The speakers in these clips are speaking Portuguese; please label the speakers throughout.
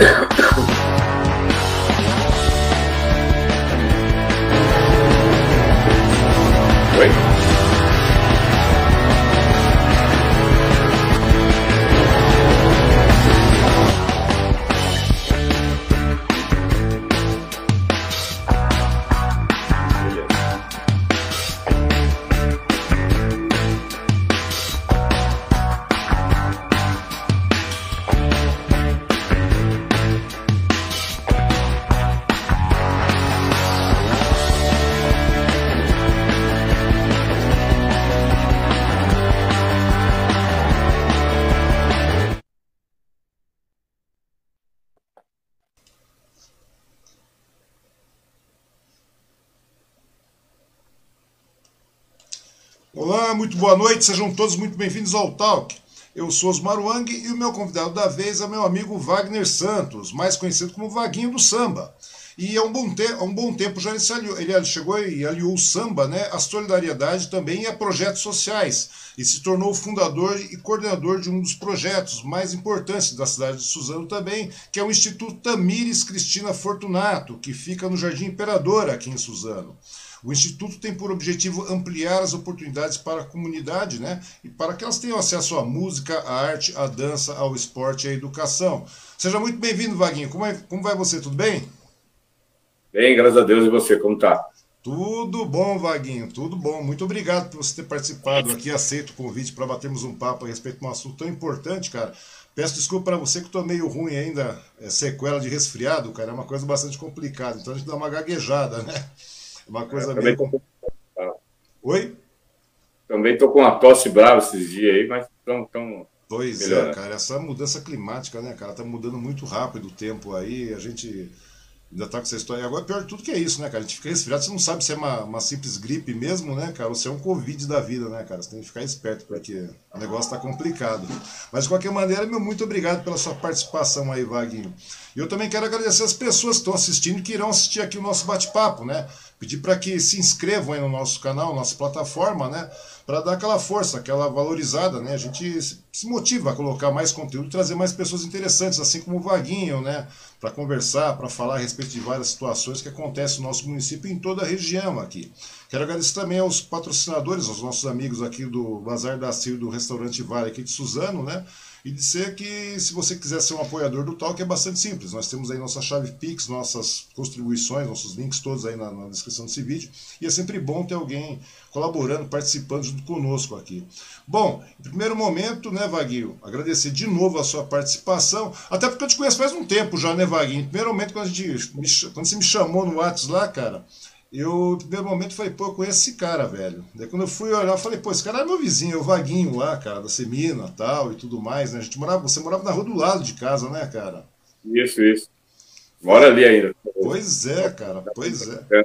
Speaker 1: Yeah. muito boa noite, sejam todos muito bem-vindos ao Talk. Eu sou Osmar Wang e o meu convidado da vez é meu amigo Wagner Santos, mais conhecido como Vaguinho do Samba. E há um bom, te há um bom tempo já ele, aliou, ele chegou e aliou o samba né, à solidariedade também e a projetos sociais. E se tornou fundador e coordenador de um dos projetos mais importantes da cidade de Suzano também, que é o Instituto Tamires Cristina Fortunato, que fica no Jardim Imperador, aqui em Suzano. O Instituto tem por objetivo ampliar as oportunidades para a comunidade, né? E para que elas tenham acesso à música, à arte, à dança, ao esporte e à educação. Seja muito bem-vindo, Vaguinho. Como, é, como vai você? Tudo bem?
Speaker 2: Bem, graças a Deus. E você, como tá?
Speaker 1: Tudo bom, Vaguinho, tudo bom. Muito obrigado por você ter participado aqui. Aceito o convite para batermos um papo a respeito de um assunto tão importante, cara. Peço desculpa para você que estou meio ruim ainda, é sequela de resfriado, cara. É uma coisa bastante complicada. Então a gente dá uma gaguejada, né? Uma coisa
Speaker 2: é,
Speaker 1: meio.
Speaker 2: Tô...
Speaker 1: Oi?
Speaker 2: Também tô com uma tosse brava esses dias aí, mas estão. Tão...
Speaker 1: Pois melhorando. é, cara, essa mudança climática, né, cara, tá mudando muito rápido o tempo aí, a gente ainda tá com essa história. Agora, pior de tudo que é isso, né, cara? A gente fica resfriado, você não sabe se é uma, uma simples gripe mesmo, né, cara, ou se é um Covid da vida, né, cara? Você tem que ficar esperto, porque o negócio tá complicado. Mas, de qualquer maneira, meu muito obrigado pela sua participação aí, Vaguinho. E eu também quero agradecer as pessoas que estão assistindo que irão assistir aqui o nosso bate-papo, né? Pedir para que se inscrevam aí no nosso canal, nossa plataforma, né? Para dar aquela força, aquela valorizada, né? A gente se motiva a colocar mais conteúdo, trazer mais pessoas interessantes, assim como o Vaguinho, né? Para conversar, para falar a respeito de várias situações que acontecem no nosso município e em toda a região aqui. Quero agradecer também aos patrocinadores, aos nossos amigos aqui do Bazar da Cir, do Restaurante Vale aqui de Suzano, né? E dizer que se você quiser ser um apoiador do Talk é bastante simples. Nós temos aí nossa chave Pix, nossas contribuições, nossos links todos aí na, na, descrição desse vídeo. E é sempre bom ter alguém colaborando, participando junto conosco aqui. Bom, em primeiro momento, né, Vaguinho, agradecer de novo a sua participação, até porque eu te conheço faz um tempo já, né, Vaguinho? Em primeiro momento, quando, a gente, quando você me chamou no WhatsApp lá, cara, eu, no primeiro momento, falei, pô, eu conheço esse cara, velho. Daí quando eu fui olhar, eu falei, pô, esse cara é meu vizinho, é o Vaguinho lá, cara, da Semina tal e tudo mais, né? A gente morava, você morava na rua do lado de casa, né, cara?
Speaker 2: Isso, isso. Mora ali ainda.
Speaker 1: Pois é, cara, pois é.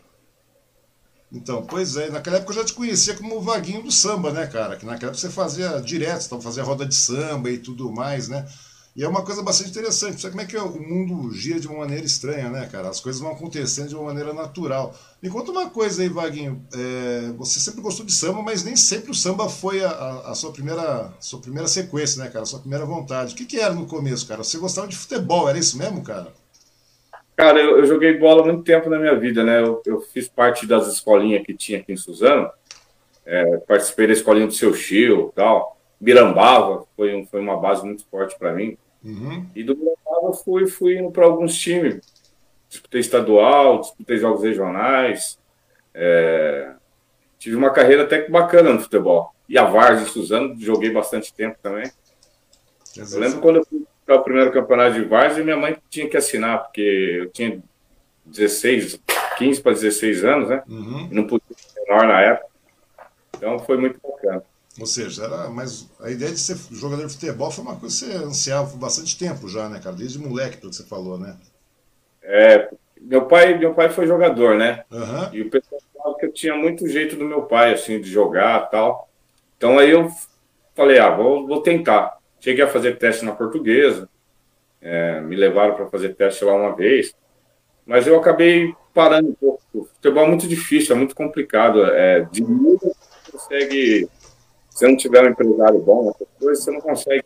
Speaker 1: Então, pois é, naquela época eu já te conhecia como o Vaguinho do samba, né, cara? Que naquela época você fazia direto, você fazia roda de samba e tudo mais, né? E é uma coisa bastante interessante. Sabe como é que o mundo gira de uma maneira estranha, né, cara? As coisas vão acontecendo de uma maneira natural. Me conta uma coisa aí, Vaguinho. É, você sempre gostou de samba, mas nem sempre o samba foi a, a, sua, primeira, sua primeira sequência, né, cara? A sua primeira vontade. O que, que era no começo, cara? Você gostava de futebol, era isso mesmo, cara?
Speaker 2: Cara, eu, eu joguei bola muito tempo na minha vida, né? Eu, eu fiz parte das escolinhas que tinha aqui em Suzano. É, participei da escolinha do seu Chio tal. Mirambava foi, um, foi uma base muito forte para mim. Uhum. E do Mirambava fui, fui indo para alguns times. Disputei estadual, disputei jogos regionais. É... Tive uma carreira até que bacana no futebol. E a Vargas Suzano, joguei bastante tempo também. Eu lembro quando eu fui para o primeiro campeonato de Vargas e minha mãe tinha que assinar, porque eu tinha 16, 15 para 16 anos, né? Uhum. E não podia ser menor na época. Então foi muito bacana.
Speaker 1: Ou seja, era, mas a ideia de ser jogador de futebol foi uma coisa que você ansiava por bastante tempo já, né, cara? Desde moleque, pelo que você falou, né?
Speaker 2: É, meu pai, meu pai foi jogador, né? Uhum. E o pessoal falava que eu tinha muito jeito do meu pai, assim, de jogar tal. Então aí eu falei, ah, vou, vou tentar. Cheguei a fazer teste na portuguesa, é, me levaram para fazer teste lá uma vez, mas eu acabei parando um pouco. O futebol é muito difícil, é muito complicado. É, de novo, você consegue. Se não tiver um empresário bom, essas coisas, você não consegue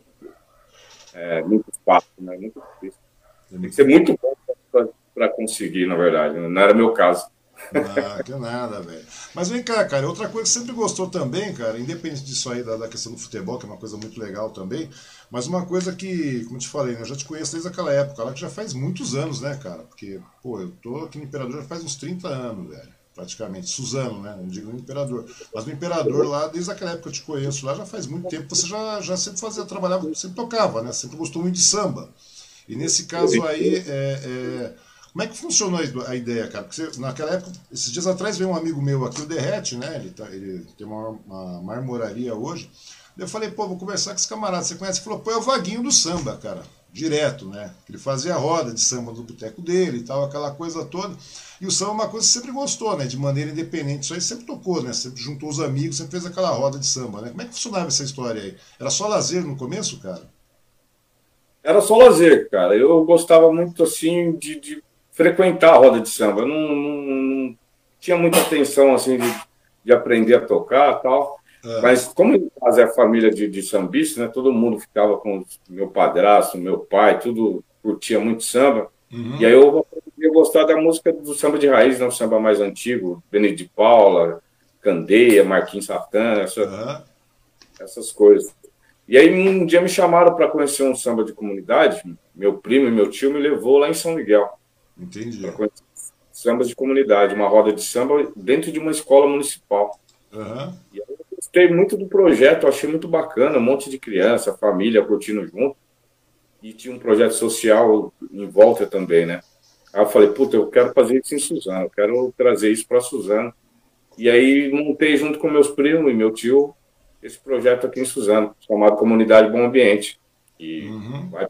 Speaker 2: é, muito fácil, né? Muito difícil. Tem que ser muito bom para conseguir, na verdade. Né? Não era meu caso.
Speaker 1: Ah, que nada, velho. Mas vem cá, cara, outra coisa que você sempre gostou também, cara, independente disso aí da, da, questão do futebol, que é uma coisa muito legal também, mas uma coisa que, como te falei, né, eu já te conheço desde aquela época, lá que já faz muitos anos, né, cara? Porque, pô, eu tô aqui no Imperador já faz uns 30 anos, velho, praticamente. Suzano, né? Não digo Imperador. Mas no Imperador lá, desde aquela época que eu te conheço lá, já faz muito tempo, você já, já sempre fazia, trabalhava, sempre tocava, né? Sempre gostou muito de samba. E nesse caso aí, é, é como é que funcionou a ideia, cara? Porque você, naquela época, esses dias atrás veio um amigo meu aqui, o Derrete, né? Ele, tá, ele tem uma, uma marmoraria hoje. Eu falei, pô, vou conversar com esse camarada. Você conhece? Ele falou, pô, é o Vaguinho do samba, cara. Direto, né? Ele fazia a roda de samba do boteco dele e tal, aquela coisa toda. E o samba é uma coisa que sempre gostou, né? De maneira independente. Isso aí sempre tocou, né? Sempre juntou os amigos, sempre fez aquela roda de samba, né? Como é que funcionava essa história aí? Era só lazer no começo, cara?
Speaker 2: Era só lazer, cara. Eu gostava muito, assim, de, de frequentar a roda de samba. Eu não, não, não tinha muita atenção assim de, de aprender a tocar tal. É. Mas como em casa é a família de, de sambistas, né? Todo mundo ficava com meu padrasto, meu pai, tudo curtia muito samba. Uhum. E aí eu a gostar da música do samba de raiz, não né? o samba mais antigo, Benedito de Paula, Candeia, Marquinhos Satã, essa, uhum. essas coisas. E aí um dia me chamaram para conhecer um samba de comunidade, meu primo e meu tio me levou lá em São Miguel.
Speaker 1: Entendi.
Speaker 2: Sambas de comunidade, uma roda de samba dentro de uma escola municipal.
Speaker 1: Uhum.
Speaker 2: E eu gostei muito do projeto, achei muito bacana, um monte de criança, família curtindo junto. E tinha um projeto social em volta também, né? Aí eu falei, puta, eu quero fazer isso em Suzano, eu quero trazer isso para Suzano. E aí montei junto com meus primos e meu tio esse projeto aqui em Suzano, chamado Comunidade Bom Ambiente. E uhum. vai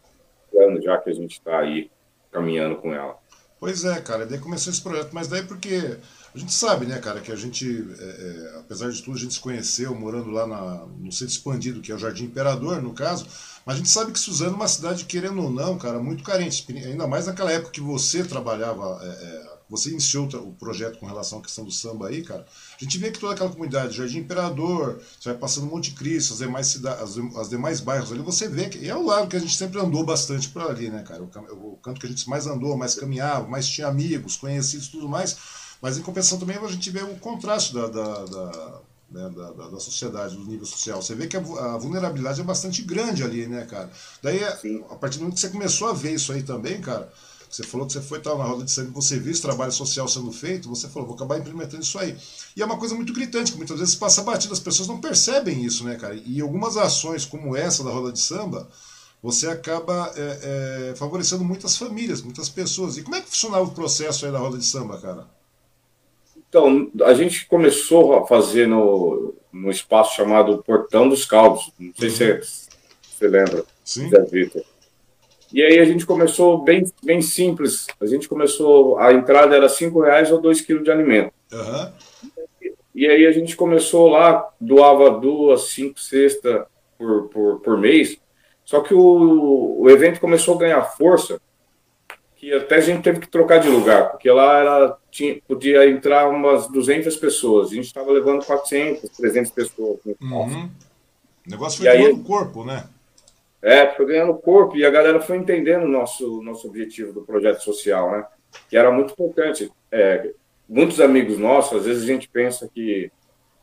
Speaker 2: já que a gente está aí caminhando com ela.
Speaker 1: Pois é, cara, daí começou esse projeto, mas daí porque a gente sabe, né, cara, que a gente, é, é, apesar de tudo, a gente se conheceu morando lá na, no centro expandido, que é o Jardim Imperador, no caso, mas a gente sabe que Suzano é uma cidade, querendo ou não, cara, muito carente, ainda mais naquela época que você trabalhava é, é você iniciou o projeto com relação à questão do samba aí, cara. A gente vê que toda aquela comunidade, Jardim Imperador, você vai passando Monte Cristo, as demais cidades, as, as, demais bairros ali, você vê que é o lado que a gente sempre andou bastante por ali, né, cara? O, o, canto que a gente mais andou, mais caminhava, mais tinha amigos, conhecidos tudo mais. Mas em compensação também a gente vê o contraste da, da, da né, da, da, da, sociedade, do nível social. Você vê que a, a, vulnerabilidade é bastante grande ali, né, cara? Daí, a partir do momento que você começou a ver isso aí também, cara, você falou que você foi tal na roda de sangue, você viu esse trabalho social sendo feito, você falou, vou acabar implementando isso aí. E é uma coisa muito gritante, que muitas vezes passa batido, as pessoas não percebem isso, né, cara? E algumas ações como essa da roda de samba, você acaba é, é, favorecendo muitas famílias, muitas pessoas. E como é que funcionava o processo aí da roda de samba, cara?
Speaker 2: Então, a gente começou a fazer no, no espaço chamado Portão dos Caldos. Não sei uhum. se você lembra,
Speaker 1: Sim. Zé
Speaker 2: Vitor. E aí a gente começou bem, bem simples. A gente começou, a entrada era cinco reais ou dois quilos de alimento.
Speaker 1: Uhum.
Speaker 2: E aí a gente começou lá, doava duas, cinco cestas por, por, por mês. Só que o, o evento começou a ganhar força, que até a gente teve que trocar de lugar, porque lá era, tinha, podia entrar umas 200 pessoas. A gente estava levando 400, 300 pessoas.
Speaker 1: Uhum. O negócio foi tomando corpo, né?
Speaker 2: É, foi ganhando corpo e a galera foi entendendo o nosso, nosso objetivo do projeto social, né? Que era muito importante. É, muitos amigos nossos, às vezes a gente pensa que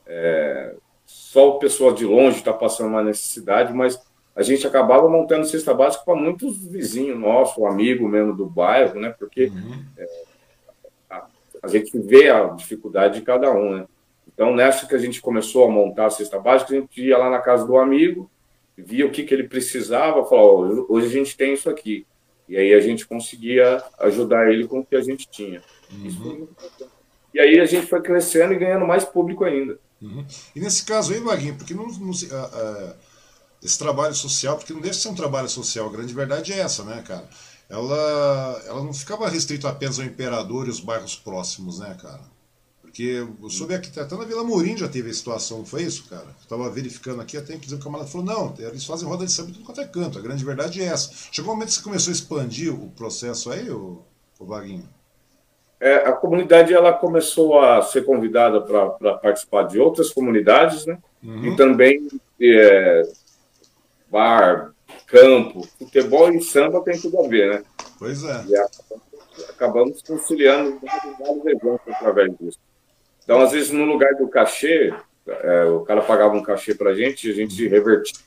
Speaker 2: é, só o pessoal de longe está passando uma necessidade, mas a gente acabava montando cesta básica para muitos vizinhos nossos, amigo mesmo do bairro, né? Porque uhum. é, a, a, gente vê a dificuldade de cada um, né? Então, nessa que a gente começou a montar a cesta básica, a gente ia lá na casa do amigo, via o que, que ele precisava, falou, hoje a gente tem isso aqui. E aí a gente conseguia ajudar ele com o que a gente tinha.
Speaker 1: Uhum.
Speaker 2: E aí a gente foi crescendo e ganhando mais público ainda.
Speaker 1: Uhum. E nesse caso aí, Vaguinho, porque não, não uh, uh, esse trabalho social, porque não deixa de ser um trabalho social, a grande verdade é essa, né, cara? Ela, ela não ficava restrito apenas ao imperador e os bairros próximos, né, cara? Porque eu soube aqui, até na Vila Mourinho já teve a situação, não foi isso, cara? Estava verificando aqui, até inclusive o camarada falou, não, eles fazem roda de samba em tudo quanto é canto, a grande verdade é essa. Chegou um momento que você começou a expandir o processo aí, o, o Vaguinho?
Speaker 2: É, a comunidade ela começou a ser convidada para participar de outras comunidades, né? Uhum. E também é, bar, campo, futebol e samba tem tudo a ver, né?
Speaker 1: Pois é.
Speaker 2: E acabamos conciliando vários eventos através disso. Então, às vezes, no lugar do cachê, é, o cara pagava um cachê para a gente, a gente revertia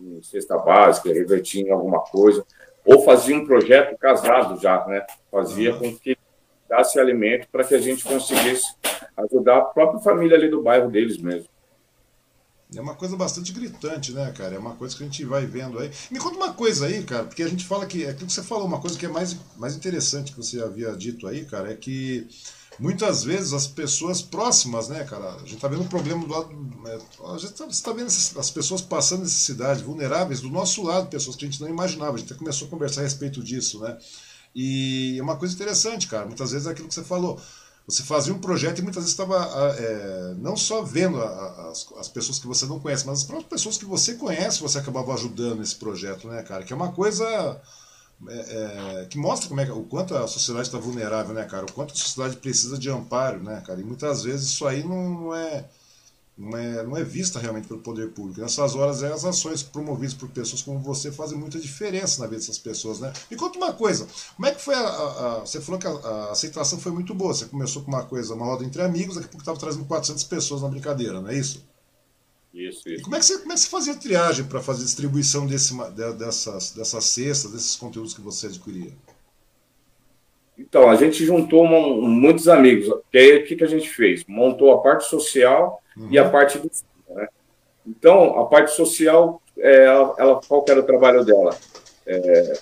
Speaker 2: em cesta básica, revertia em alguma coisa, ou fazia um projeto casado já, né? Fazia com que desse alimento para que a gente conseguisse ajudar a própria família ali do bairro deles mesmo.
Speaker 1: É uma coisa bastante gritante, né, cara? É uma coisa que a gente vai vendo aí. Me conta uma coisa aí, cara, porque a gente fala que. É aquilo que você falou, uma coisa que é mais, mais interessante que você havia dito aí, cara, é que muitas vezes as pessoas próximas, né, cara? A gente tá vendo um problema do lado. É, a gente tá, você tá vendo as pessoas passando necessidade, vulneráveis do nosso lado, pessoas que a gente não imaginava. A gente até começou a conversar a respeito disso, né? E é uma coisa interessante, cara. Muitas vezes é aquilo que você falou. Você fazia um projeto e muitas vezes estava é, não só vendo a, as, as, pessoas que você não conhece, mas as próprias pessoas que você conhece, você acabava ajudando nesse projeto, né, cara? Que é uma coisa é, é, que mostra como é, o quanto a sociedade está vulnerável, né, cara? O quanto a sociedade precisa de amparo, né, cara? E muitas vezes isso aí não, é não é, não é vista realmente pelo poder público. Nessas horas, as ações promovidas por pessoas como você fazem muita diferença na vida dessas pessoas, né? Me conta uma coisa, como é que foi a, a, a você falou que a, a, aceitação foi muito boa, você começou com uma coisa, uma roda entre amigos, daqui a pouco estava trazendo 400 pessoas na brincadeira, não é isso?
Speaker 2: Isso, isso.
Speaker 1: E como é que você, como é que você fazia triagem para fazer distribuição desse, dessas, dessas cestas, desses conteúdos que você adquiria?
Speaker 2: Então, a gente juntou uma, muitos amigos. E aí, o que, que a gente fez? Montou a parte social uhum. e a parte do né? Então, a parte social, é, ela, ela, qual era o trabalho dela? É,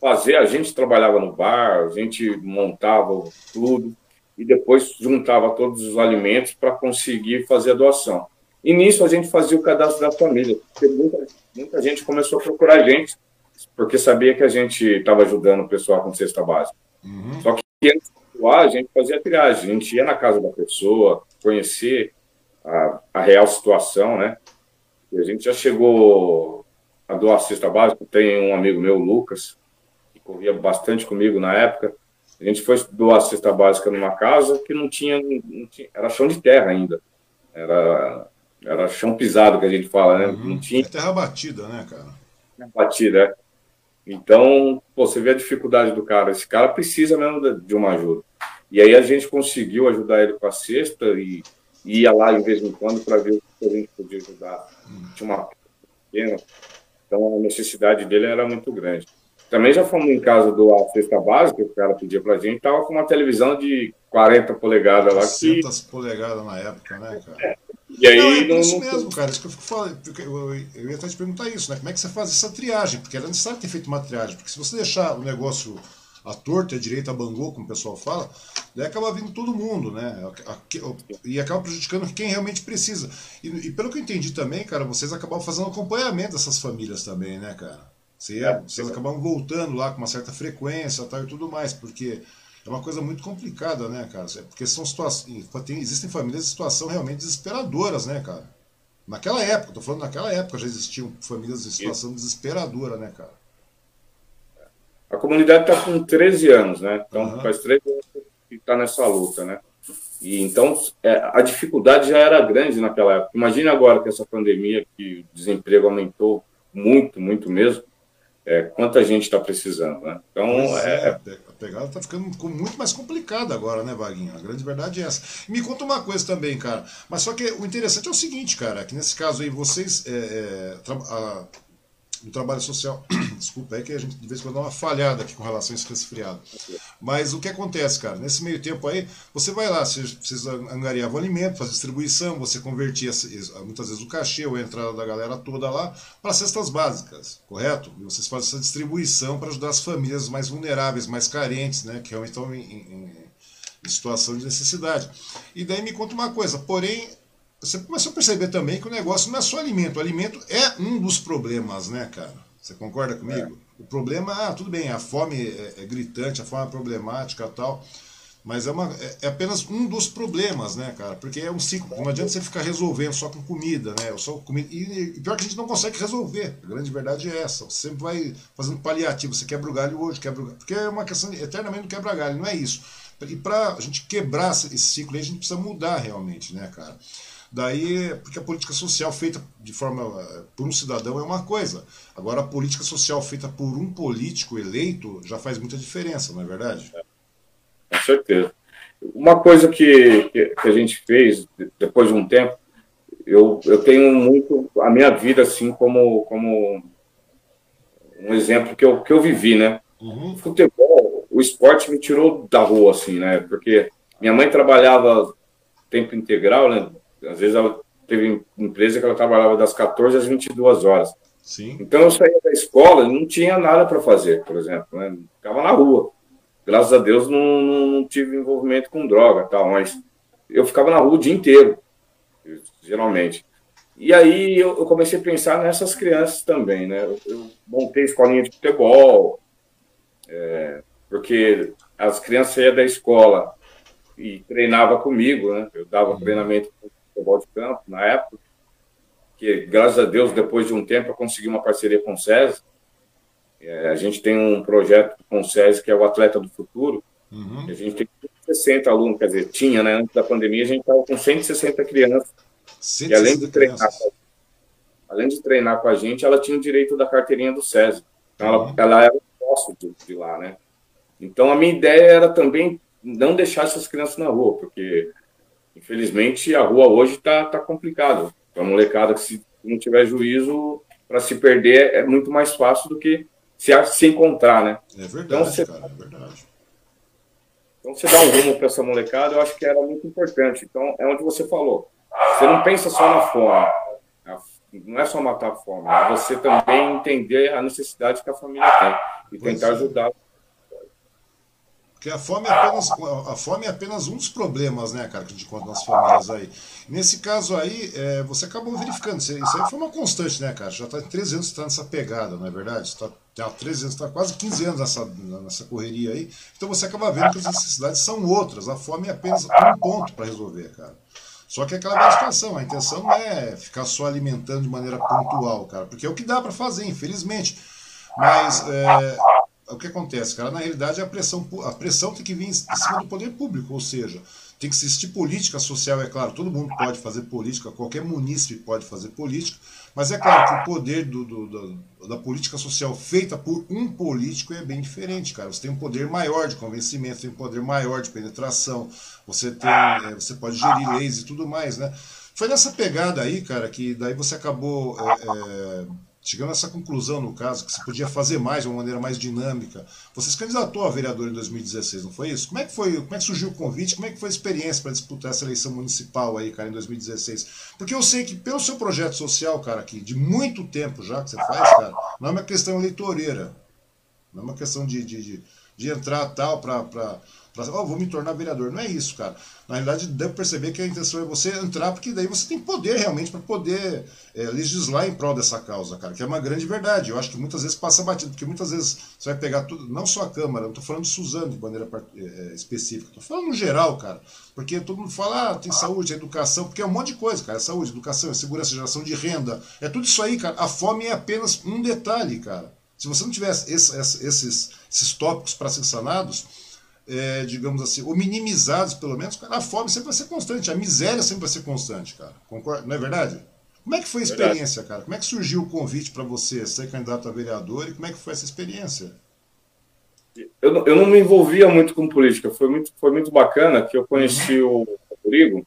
Speaker 2: fazer, a gente trabalhava no bar, a gente montava tudo e depois juntava todos os alimentos para conseguir fazer a doação. E nisso a gente fazia o cadastro da família, porque muita, muita gente começou a procurar a gente, porque sabia que a gente estava ajudando o pessoal com cesta básica. Uhum. Só que antes de doar, a gente fazia a triagem, a gente ia na casa da pessoa, conhecer a, a real situação, né? E a gente já chegou a doar cesta básica. Tem um amigo meu, Lucas, que corria bastante comigo na época. A gente foi doar cesta básica numa casa que não tinha, não tinha era chão de terra ainda. Era, era chão pisado que a gente fala, né?
Speaker 1: Uhum. Não tinha. É terra batida, né, cara?
Speaker 2: Terra batida, é. Então, pô, você vê a dificuldade do cara. Esse cara precisa mesmo de uma ajuda. E aí a gente conseguiu ajudar ele com a cesta e ia lá de vez em quando para ver o que a gente podia ajudar. Tinha uma pequena, então a necessidade dele era muito grande. Também já fomos em casa do a cesta básica, que o cara pedia para a gente, tava com uma televisão de 40 polegadas lá.
Speaker 1: 400 que... polegadas na época, né, cara?
Speaker 2: É. E aí, não, é
Speaker 1: não, isso não... mesmo, cara. Isso que eu fico falando. Eu, eu ia até te perguntar isso, né? Como é que você faz essa triagem? Porque era necessário ter feito uma triagem. Porque se você deixar o negócio a torta, a direita, a bangô, como o pessoal fala, daí acaba vindo todo mundo, né? E acaba prejudicando quem realmente precisa. E, e pelo que eu entendi também, cara, vocês acabam fazendo acompanhamento dessas famílias também, né, cara? Você, é, vocês acabam voltando lá com uma certa frequência tal, e tudo mais, porque é uma coisa muito complicada, né, cara? É porque são situações. Tem, existem famílias em situação realmente desesperadoras, né, cara? Naquela época, tô falando naquela época já existiam famílias em situação desesperadora, né, cara?
Speaker 2: A comunidade está com 13 anos, né? Então uhum. faz 13 anos que está nessa luta, né? E então é, a dificuldade já era grande naquela época. Imagina agora com essa pandemia que o desemprego aumentou muito, muito mesmo. É, quanta gente está precisando, né?
Speaker 1: Então é, é, a pegada está ficando muito mais complicada agora, né, Vaguinho? A grande verdade é essa. Me conta uma coisa também, cara. Mas só que o interessante é o seguinte, cara, que nesse caso aí vocês é, é a, no trabalho social. Desculpa, é que a gente de vez em quando dá uma falhada aqui com relação a esse resfriado. Mas o que acontece, cara? Nesse meio tempo aí, você vai lá, você precisa angariar o alimento, fazer distribuição, você convertia muitas vezes o cachê ou a entrada da galera toda lá para cestas básicas, correto? E vocês fazem essa distribuição para ajudar as famílias mais vulneráveis, mais carentes, né? Que realmente estão em, em, em situação de necessidade. E daí me conta uma coisa, porém você começou a perceber também que o negócio não é só alimento. O alimento é um dos problemas, né, cara? Você concorda comigo? É. O problema, ah, tudo bem, a fome é, é, gritante, a fome é problemática tal. Mas é, uma, é, é apenas um dos problemas, né, cara? Porque é um ciclo. Não adianta você ficar resolvendo só com comida, né? Só comida. E, e pior que a gente não consegue resolver. A grande verdade é essa. Você sempre vai fazendo paliativo. Você quebra o galho hoje, quebra o galho. Porque é uma questão de, eternamente não quebra galho, não é isso. E para a gente quebrar esse ciclo aí, a gente precisa mudar realmente, né, cara? Daí, porque a política social feita de forma eh, por um cidadão é uma coisa. Agora, a política social feita por um político eleito já faz muita diferença, não é verdade? É.
Speaker 2: Com certeza. Uma coisa que, que, que, a gente fez depois de um tempo, eu, eu tenho muito a minha vida assim como, como um exemplo que eu, que eu vivi, né? Uhum. Futebol, o esporte me tirou da rua, assim, né? Porque minha mãe trabalhava tempo integral, né? Às vezes ela teve empresa que ela trabalhava das 14 às 22 horas. Sim. Então eu saía da escola e não tinha nada para fazer, por exemplo, né? Ficava na rua graças a Deus não, não, tive envolvimento com droga tal, mas eu ficava na rua o dia inteiro, geralmente. E aí eu, eu comecei a pensar nessas crianças também, né? Eu, eu montei escolinha de futebol, é, porque as crianças iam da escola e treinava comigo, né? Eu dava uhum. treinamento futebol de campo na época, que graças a Deus depois de um tempo eu consegui uma parceria com o César é, a gente tem um projeto com o SESI que é o Atleta do Futuro. Uhum. A gente tem 60 alunos, quer dizer, tinha, né? Antes da pandemia, a gente estava com 160 crianças. 160 e além de treinar, crianças. além de treinar com a gente, ela tinha o direito da carteirinha do SESI. Então, uhum. ela, ela era sócio de, de lá, né? Então, a minha ideia era também não deixar essas crianças na rua, porque, infelizmente, a rua hoje está tá complicada. Para a molecada que, se não tiver juízo, para se perder é muito mais fácil do que se, se encontrar, né?
Speaker 1: É verdade, então, você, cara, é verdade.
Speaker 2: Então, você dá um rumo para essa molecada, eu acho que era muito importante. Então, é onde você falou. Você não pensa só na fome. Não é só matar a fome, é você também entender a necessidade que a família tem e pois tentar é. ajudar
Speaker 1: porque a fome, é apenas, a fome é apenas um dos problemas, né, cara, que a gente encontra nas famílias aí. Nesse caso aí, é, você acabou verificando, isso aí foi uma constante, né, cara? Já está 13 anos está nessa pegada, não é verdade? Está tá 13 anos, está quase 15 anos nessa, nessa correria aí. Então você acaba vendo que as necessidades são outras. A fome é apenas um ponto para resolver, cara. Só que é aquela situação, a intenção não é ficar só alimentando de maneira pontual, cara, porque é o que dá para fazer, infelizmente. Mas é, o que acontece, cara? Na realidade, a pressão, a pressão tem que vir em cima do poder público, ou seja, tem que existir política social, é claro, todo mundo pode fazer política, qualquer munícipe pode fazer política, mas é claro que o poder do, do, do, da política social feita por um político é bem diferente, cara. Você tem um poder maior de convencimento, tem um poder maior de penetração, você, tem, é, você pode gerir leis e tudo mais, né? Foi nessa pegada aí, cara, que daí você acabou. É, é, chegando a essa conclusão, no caso, que se podia fazer mais de uma maneira mais dinâmica. Você se candidatou a vereador em 2016, não foi isso? Como é que foi? Como é que surgiu o convite? Como é que foi a experiência para disputar essa eleição municipal aí, cara, em 2016? Porque eu sei que pelo seu projeto social, cara, aqui, de muito tempo já que você faz, cara, não é uma questão eleitoreira. Não é uma questão de, de, de, de entrar tal para oh, vou me tornar vereador. Não é isso, cara. Na realidade, deve perceber que a intenção é você entrar, porque daí você tem poder realmente para poder é, legislar em prol dessa causa, cara, que é uma grande verdade. Eu acho que muitas vezes passa batido, porque muitas vezes você vai pegar tudo, não só a Câmara, não estou falando de Suzano de maneira é, específica, estou falando no geral, cara. Porque todo mundo fala, ah, tem saúde, educação, porque é um monte de coisa, cara. É saúde, educação, é segurança, geração de renda. É tudo isso aí, cara. A fome é apenas um detalhe, cara. Se você não tivesse esses, esses, esses tópicos para ser sanados, é, digamos assim, ou minimizados pelo menos, cara, a fome sempre vai ser constante, a miséria sempre vai ser constante, cara. Concorda? Não é verdade? Como é que foi a experiência, cara? Como é que surgiu o convite para você ser candidato a vereador e como é que foi essa experiência?
Speaker 2: Eu, não, eu não me envolvia muito com política, foi muito, foi muito bacana que eu conheci uhum. o Rodrigo,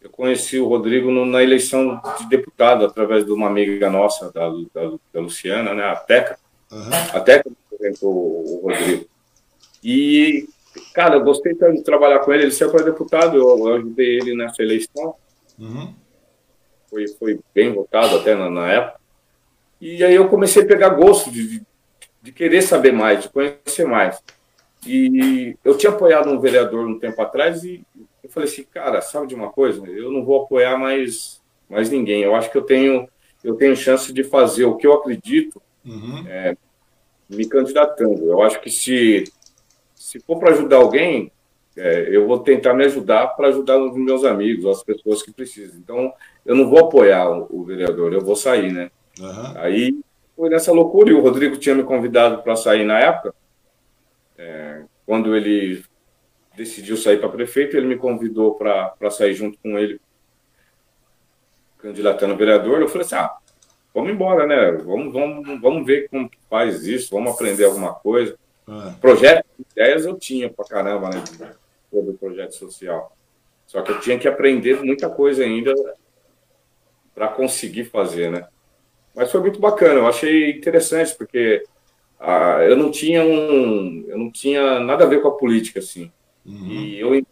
Speaker 2: eu conheci o Rodrigo no, na eleição de deputado, através de uma amiga nossa, da, da, da Luciana, né, a Teca. Uhum. A Teca apresentou o Rodrigo. E, cara, eu gostei tanto de trabalhar com ele. Ele saiu para deputado, eu, eu, ajudei ele nessa eleição. Uhum. Foi, foi bem votado até na, na, época. E aí eu comecei a pegar gosto de, de, querer saber mais, de conhecer mais. E eu tinha apoiado um vereador um tempo atrás e eu falei assim, cara, sabe de uma coisa? Eu não vou apoiar mais, mais ninguém. Eu acho que eu tenho, eu tenho chance de fazer o que eu acredito uhum. é, me candidatando. Eu acho que se se for para ajudar alguém, é, eu vou tentar me ajudar para ajudar os meus amigos, as pessoas que precisam. Então, eu não vou apoiar o, o vereador, eu vou sair, né? Uhum. Aí foi nessa loucura, e o Rodrigo tinha me convidado para sair na época, é, quando ele decidiu sair para prefeito, ele me convidou para sair junto com ele, candidatando vereador. Eu falei assim: ah, vamos embora, né? Vamos, vamos, vamos ver como faz isso, vamos aprender alguma coisa. Ah. Projetos, ideias eu tinha para caramba, né? Sobre o projeto social. Só que eu tinha que aprender muita coisa ainda para conseguir fazer, né? Mas foi muito bacana, eu achei interessante, porque ah, eu não tinha um. Eu não tinha nada a ver com a política, assim. Uhum. E eu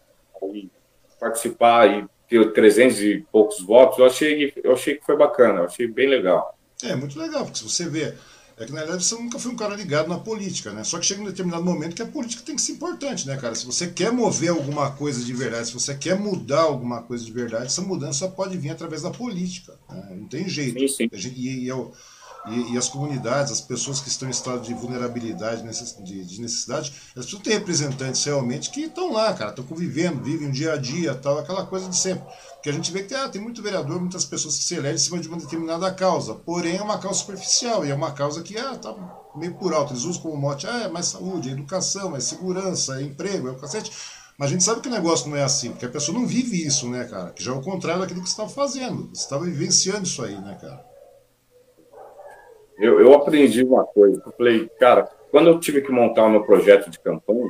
Speaker 2: participar e ter 300 e poucos votos, eu achei, eu achei que foi bacana, eu achei bem legal.
Speaker 1: É, muito legal, porque se você vê, é que na verdade você nunca foi um cara ligado na política, né? Só que chega um determinado momento que a política tem que ser importante, né, cara? Se você quer mover alguma coisa de verdade, se você quer mudar alguma coisa de verdade, essa mudança pode vir através da política. Né? Não tem jeito. Sim, sim. E, e, eu, e, e, as comunidades, as pessoas que estão em estado de vulnerabilidade, de, de necessidade, elas precisam ter representantes realmente que estão lá, cara, estão convivendo, vivem o dia a dia, tal, aquela coisa de sempre. Porque a gente vê que ah, tem muito vereador, muitas pessoas que se elegem em cima de uma determinada causa, porém é uma causa superficial, e é uma causa que ah, tá meio por alto. Eles usam como mote, ah, é mais saúde, é educação, é segurança, é emprego, é o cacete. Mas a gente sabe que o negócio não é assim, porque a pessoa não vive isso, né, cara? Que já é o contrário daquilo que você estava fazendo. Você estava vivenciando isso aí, né, cara?
Speaker 2: Eu, eu aprendi uma coisa. Eu falei, cara, quando eu tive que montar o meu projeto de campanha,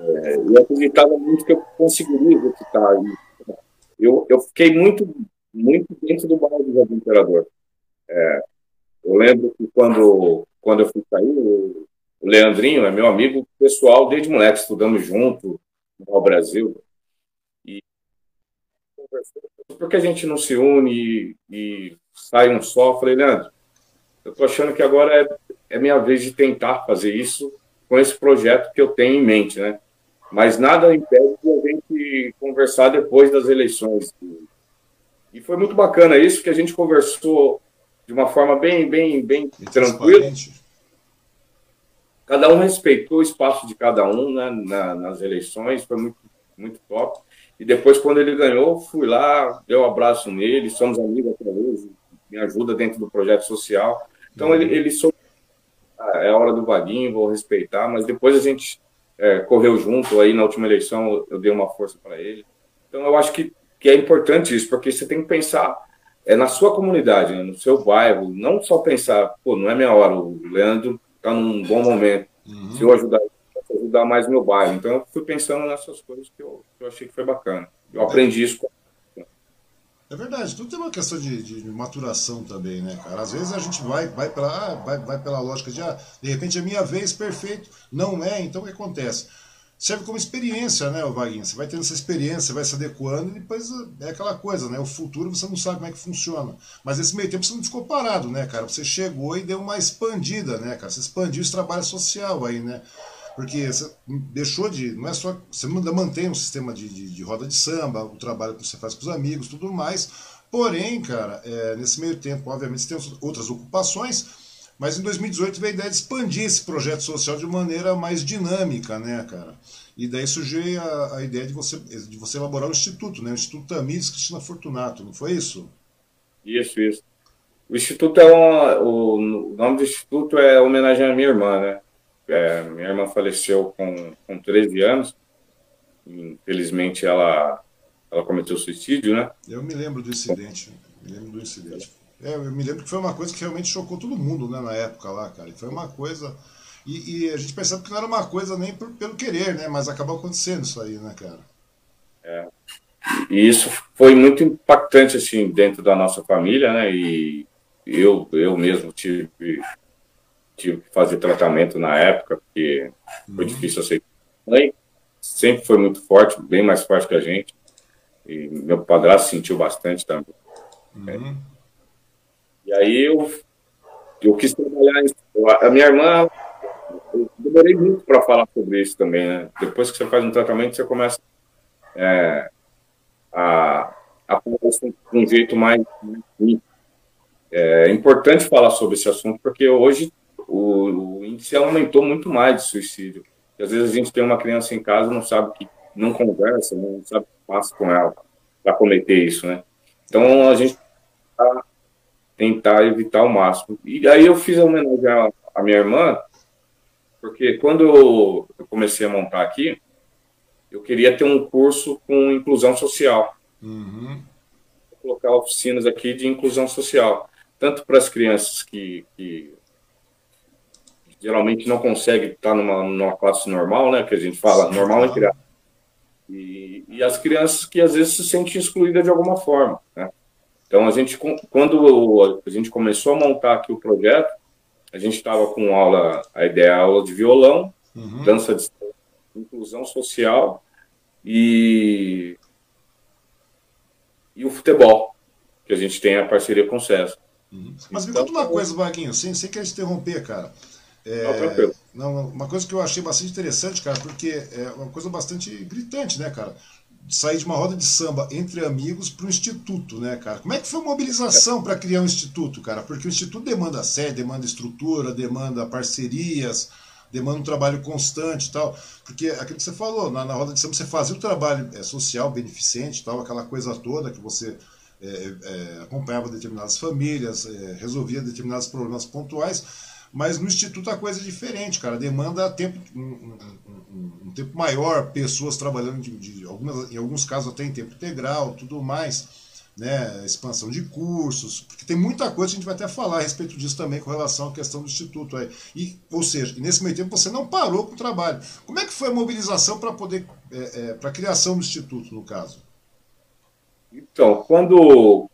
Speaker 2: é, eu acreditava muito que eu conseguiria executar isso. Eu, eu fiquei muito, muito dentro do bairro do Imperador. É, eu lembro que quando, quando eu fui sair, o Leandrinho é meu amigo pessoal desde moleque, estudamos junto no Brasil. E por que a gente não se une e, e sai um só? Eu falei, Leandro, eu estou achando que agora é, é minha vez de tentar fazer isso com esse projeto que eu tenho em mente, né? Mas nada impede de a gente conversar depois das eleições. E foi muito bacana isso, que a gente conversou de uma forma bem, bem, bem tranquila. Cada um respeitou o espaço de cada um né, na, nas eleições, foi muito, muito top. E depois, quando ele ganhou, fui lá, dei um abraço nele, somos amigos até hoje, me ajuda dentro do projeto social. Então ele, ele soube, ah, é a hora do vaguinho, vou respeitar, mas depois a gente é, correu junto, aí na última eleição eu, eu dei uma força para ele. Então eu acho que, que é importante isso, porque você tem que pensar é na sua comunidade, né, no seu bairro, não só pensar, pô, não é minha hora, o Leandro está num bom momento, uhum. se eu ajudar, ajudar mais meu bairro. Então eu fui pensando nessas coisas que eu, que eu achei que foi bacana. Eu aprendi isso com
Speaker 1: é verdade, tudo tem uma questão de, de, maturação também, né, cara? Às vezes a gente vai, vai, pela, ah, vai, vai pela lógica de, ah, de repente é minha vez, perfeito. Não é, então o que acontece? Serve como experiência, né, Vaguinho? Você vai tendo essa experiência, vai se adequando e depois é aquela coisa, né? O futuro você não sabe como é que funciona. Mas nesse meio tempo você não ficou parado, né, cara? Você chegou e deu uma expandida, né, cara? Você expandiu esse trabalho social aí, né? Porque você deixou de. Não é só. Você mantém um sistema de, de, de, roda de samba, o trabalho que você faz com os amigos, tudo mais. Porém, cara, é, nesse meio tempo, obviamente, você tem outras ocupações, mas em 2018 veio a ideia de expandir esse projeto social de maneira mais dinâmica, né, cara? E daí surgiu a, a ideia de você, de você elaborar um instituto, né? O Instituto Tamires Cristina Fortunato, não foi isso?
Speaker 2: Isso, isso. O Instituto é o nome do Instituto é homenagem à minha irmã, né? É, minha irmã faleceu com, com 13 anos. Infelizmente, ela, ela cometeu suicídio, né?
Speaker 1: Eu me lembro do incidente. Me lembro do incidente. É, eu me lembro que foi uma coisa que realmente chocou todo mundo, né, na época lá, cara. Foi uma coisa. E, e a gente percebe que não era uma coisa nem por, pelo querer, né? Mas acabou acontecendo isso aí, né, cara?
Speaker 2: É. E isso foi muito impactante, assim, dentro da nossa família, né? E eu, eu mesmo tive tive que fazer tratamento na época, porque foi uhum. difícil aceitar. Mãe sempre foi muito forte, bem mais forte que a gente. E meu padrasto sentiu bastante também. Uhum. E aí eu, eu quis trabalhar. A minha irmã, eu demorei muito para falar sobre isso também, né? Depois que você faz um tratamento, você começa é, a, a de um jeito mais. mais é importante falar sobre esse assunto, porque hoje o, o índice aumentou muito mais de suicídio. E às vezes a gente tem uma criança em casa não sabe que não conversa, não sabe o que passa com ela para cometer isso, né? Então a gente tá tentar evitar o máximo. E aí eu fiz a homenagem à minha irmã, porque quando eu comecei a montar aqui, eu queria ter um curso com inclusão social. Uhum. Vou colocar oficinas aqui de inclusão social, tanto para as crianças que, que geralmente não conseguem estar numa, numa classe normal, né, que a gente fala normal entre e, e as crianças que às vezes se sentem excluídas de alguma forma, né? Então a gente quando a gente começou a montar aqui o projeto, a gente estava com aula, a ideia é aula de violão, uhum. dança de inclusão social e, e o futebol, que a gente tem a parceria com o SESC.
Speaker 1: Uhum. Mas então, me conta uma coisa, Vaguinho, sem, sem querer interromper, cara.
Speaker 2: É,
Speaker 1: não, uma coisa que eu achei bastante interessante, cara, porque é uma coisa bastante gritante, né, cara? Sair de uma roda de samba entre amigos para o instituto, né, cara? Como é que foi a mobilização para criar um instituto, cara? Porque o instituto demanda sede, demanda estrutura, demanda parcerias, demanda um trabalho constante e tal. Porque aquilo que você falou, na, na roda de samba você fazia o trabalho é, social, beneficente tal, aquela coisa toda que você é, é, acompanhava determinadas famílias, é, resolvia determinados problemas pontuais, mas no instituto a coisa é diferente, cara. Demanda tempo, um, um, um tempo maior, pessoas trabalhando de, de, algumas, em alguns casos até em tempo integral, tudo mais né, expansão de cursos, porque tem muita coisa que a gente vai até falar a respeito disso também com relação à questão do Instituto. Aí. E, ou seja, nesse meio tempo você não parou com o trabalho. Como é que foi a mobilização para poder, é, é, para a criação do Instituto, no caso?
Speaker 2: Então, quando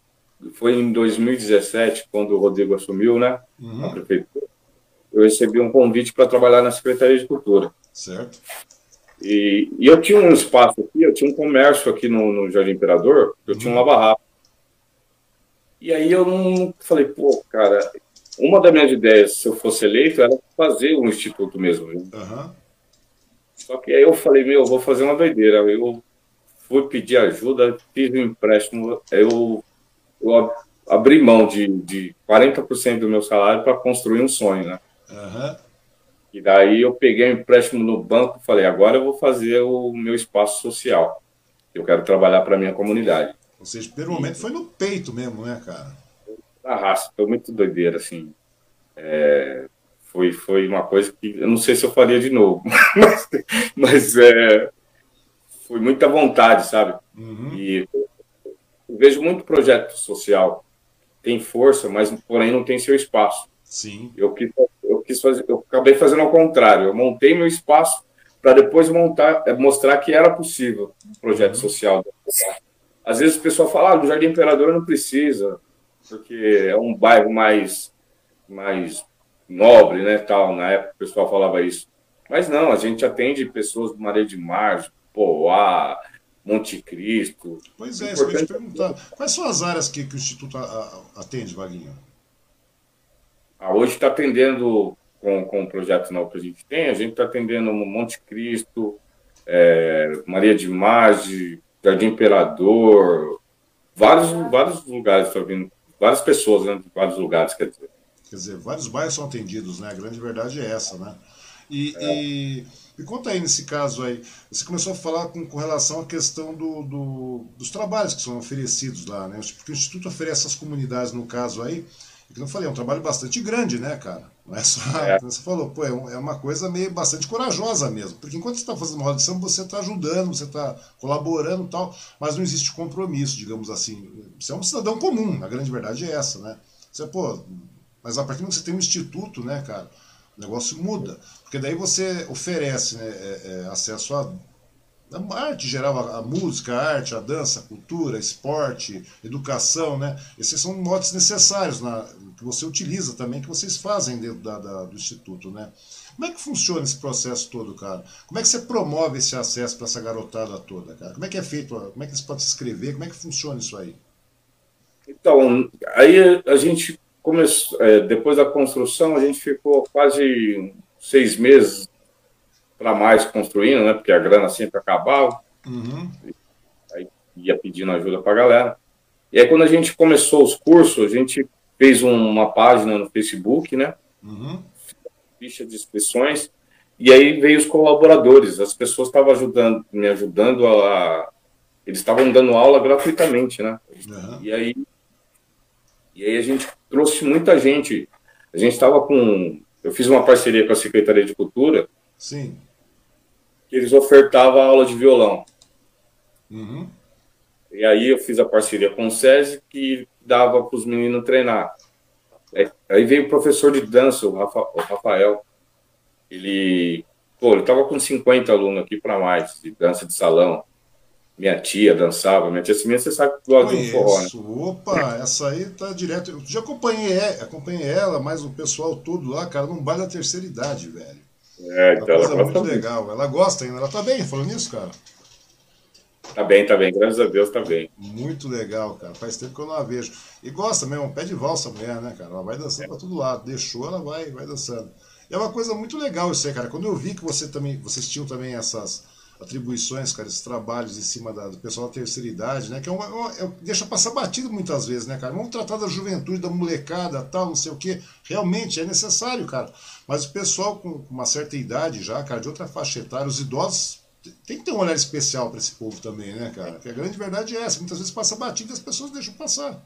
Speaker 2: foi em 2017, quando o Rodrigo assumiu, né, uhum. a prefeitura, eu recebi um convite para trabalhar na Secretaria de Cultura.
Speaker 1: Certo.
Speaker 2: E, e, eu tinha um espaço aqui, eu tinha um comércio aqui no, no Jardim Imperador, eu uhum. tinha um lava-rápido. E aí eu não falei, pô, cara, uma das minhas ideias, se eu fosse eleito, era fazer um instituto mesmo. Uhum. Só que aí eu falei, meu, eu vou fazer uma doideira. Eu fui pedir ajuda, fiz um empréstimo, eu, eu abri mão de, de 40% do meu salário para construir um sonho, né? Uhum. E daí eu peguei um empréstimo no banco e falei, agora eu vou fazer o meu espaço social. Eu quero trabalhar para a minha comunidade.
Speaker 1: Ou seja, pelo momento foi no peito mesmo, né, cara?
Speaker 2: Na raça, foi muito doideira, assim. É, foi, foi uma coisa que eu não sei se eu faria de novo, mas, mas é, foi muita vontade, sabe? Uhum. E eu vejo muito projeto social tem força, mas porém não tem seu espaço.
Speaker 1: Sim.
Speaker 2: Eu quis, eu quis fazer, eu acabei fazendo ao contrário. Eu montei meu espaço para depois montar, é, mostrar que era possível um projeto uhum. social. Às vezes o pessoal fala, ah, Jardim Imperador não precisa, porque é um bairro mais, mais nobre, né, tal. Na época o pessoal falava isso. Mas não, a gente atende pessoas do Maré de Mar, Poá, Monte Cristo.
Speaker 1: Pois é, isso que eu ia te perguntar. Quais são as áreas que, que o Instituto atende, Vaguinho?
Speaker 2: Ah, hoje está atendendo, com, com o projeto novo que a gente tem, a gente está atendendo Monte Cristo, é, Maria de Mage, Jardim Imperador, vários, vários lugares estão vindo, várias pessoas, né, de vários lugares, quer dizer.
Speaker 1: Quer dizer, vários bairros são atendidos, né? A grande verdade é essa, né? E, é. e me conta aí nesse caso aí, você começou a falar com, com relação à questão do, do, dos trabalhos que são oferecidos lá, né? Porque o Instituto oferece às comunidades, no caso aí, eu falei, é um trabalho bastante grande, né, cara? Não é só. É. Você falou, pô, é, é uma coisa meio bastante corajosa mesmo. Porque enquanto você está fazendo uma roda de samba, você está ajudando, você está colaborando e tal, mas não existe compromisso, digamos assim. Você é um cidadão comum, a grande verdade é essa, né? Você, pô, mas a partir do momento que você tem um instituto, né, cara, o negócio muda. Porque daí você oferece né, é, é, acesso a a arte geral, a, música, a arte, a dança, a cultura, esporte, educação, né? Esses são modos necessários na, que você utiliza também, que vocês fazem dentro da, da, do Instituto, né? Como é que funciona esse processo todo, cara? Como é que você promove esse acesso para essa garotada toda, cara? Como é que é feito? Como é que eles podem se inscrever? Como é que funciona isso aí?
Speaker 2: Então, aí a gente começou, é, depois da construção, a gente ficou quase seis meses para mais construindo, né? Porque a grana sempre acabava. Uhum. Aí ia pedindo ajuda para a galera. E aí, quando a gente começou os cursos, a gente fez uma página no Facebook, né? Uhum. Ficha de inscrições. E aí veio os colaboradores, as pessoas estavam ajudando, me ajudando a. Eles estavam dando aula gratuitamente, né? Uhum. E aí. E aí a gente trouxe muita gente. A gente estava com. Eu fiz uma parceria com a Secretaria de Cultura.
Speaker 1: Sim.
Speaker 2: Eles ofertavam aula de violão. Uhum. E aí eu fiz a parceria com o SESI, que dava para os meninos treinar. É, aí veio o professor de dança, o, Rafael. Ele, pô, ele tava com 50 alunos aqui para mais, de dança de salão. Minha tia dançava, minha tia Simia, você sabe que gosta de um forró, né?
Speaker 1: Opa, essa aí tá direto. Eu já acompanhei, acompanhei ela, mas o pessoal todo lá, cara, não baile da terceira idade, velho.
Speaker 2: É, então
Speaker 1: ela muito legal. Ela gosta ainda, ela tá bem falando nisso, cara.
Speaker 2: Tá bem, tá bem, graças a Deus tá bem.
Speaker 1: Muito legal, cara. Faz tempo que eu não a vejo. E gosta mesmo, pé de valsa a mulher, né, cara? Ela vai dançando é. pra todo lado. Deixou, ela vai, vai dançando. E é uma coisa muito legal isso aí, cara. Quando eu vi que você também, vocês tinham também essas atribuições, cara, esses trabalhos em cima da, do pessoal da terceira idade, né? Que é uma, uma é, deixa passar batido muitas vezes, né, cara? Vamos tratar da juventude, da molecada, tal, não sei o quê. Realmente é necessário, cara. Mas o pessoal com uma certa idade já, cara, de outra faixa etária, os idosos tem que ter um olhar especial para esse povo também, né, cara? Que a grande verdade é essa. Muitas vezes passa batido e as pessoas deixam passar.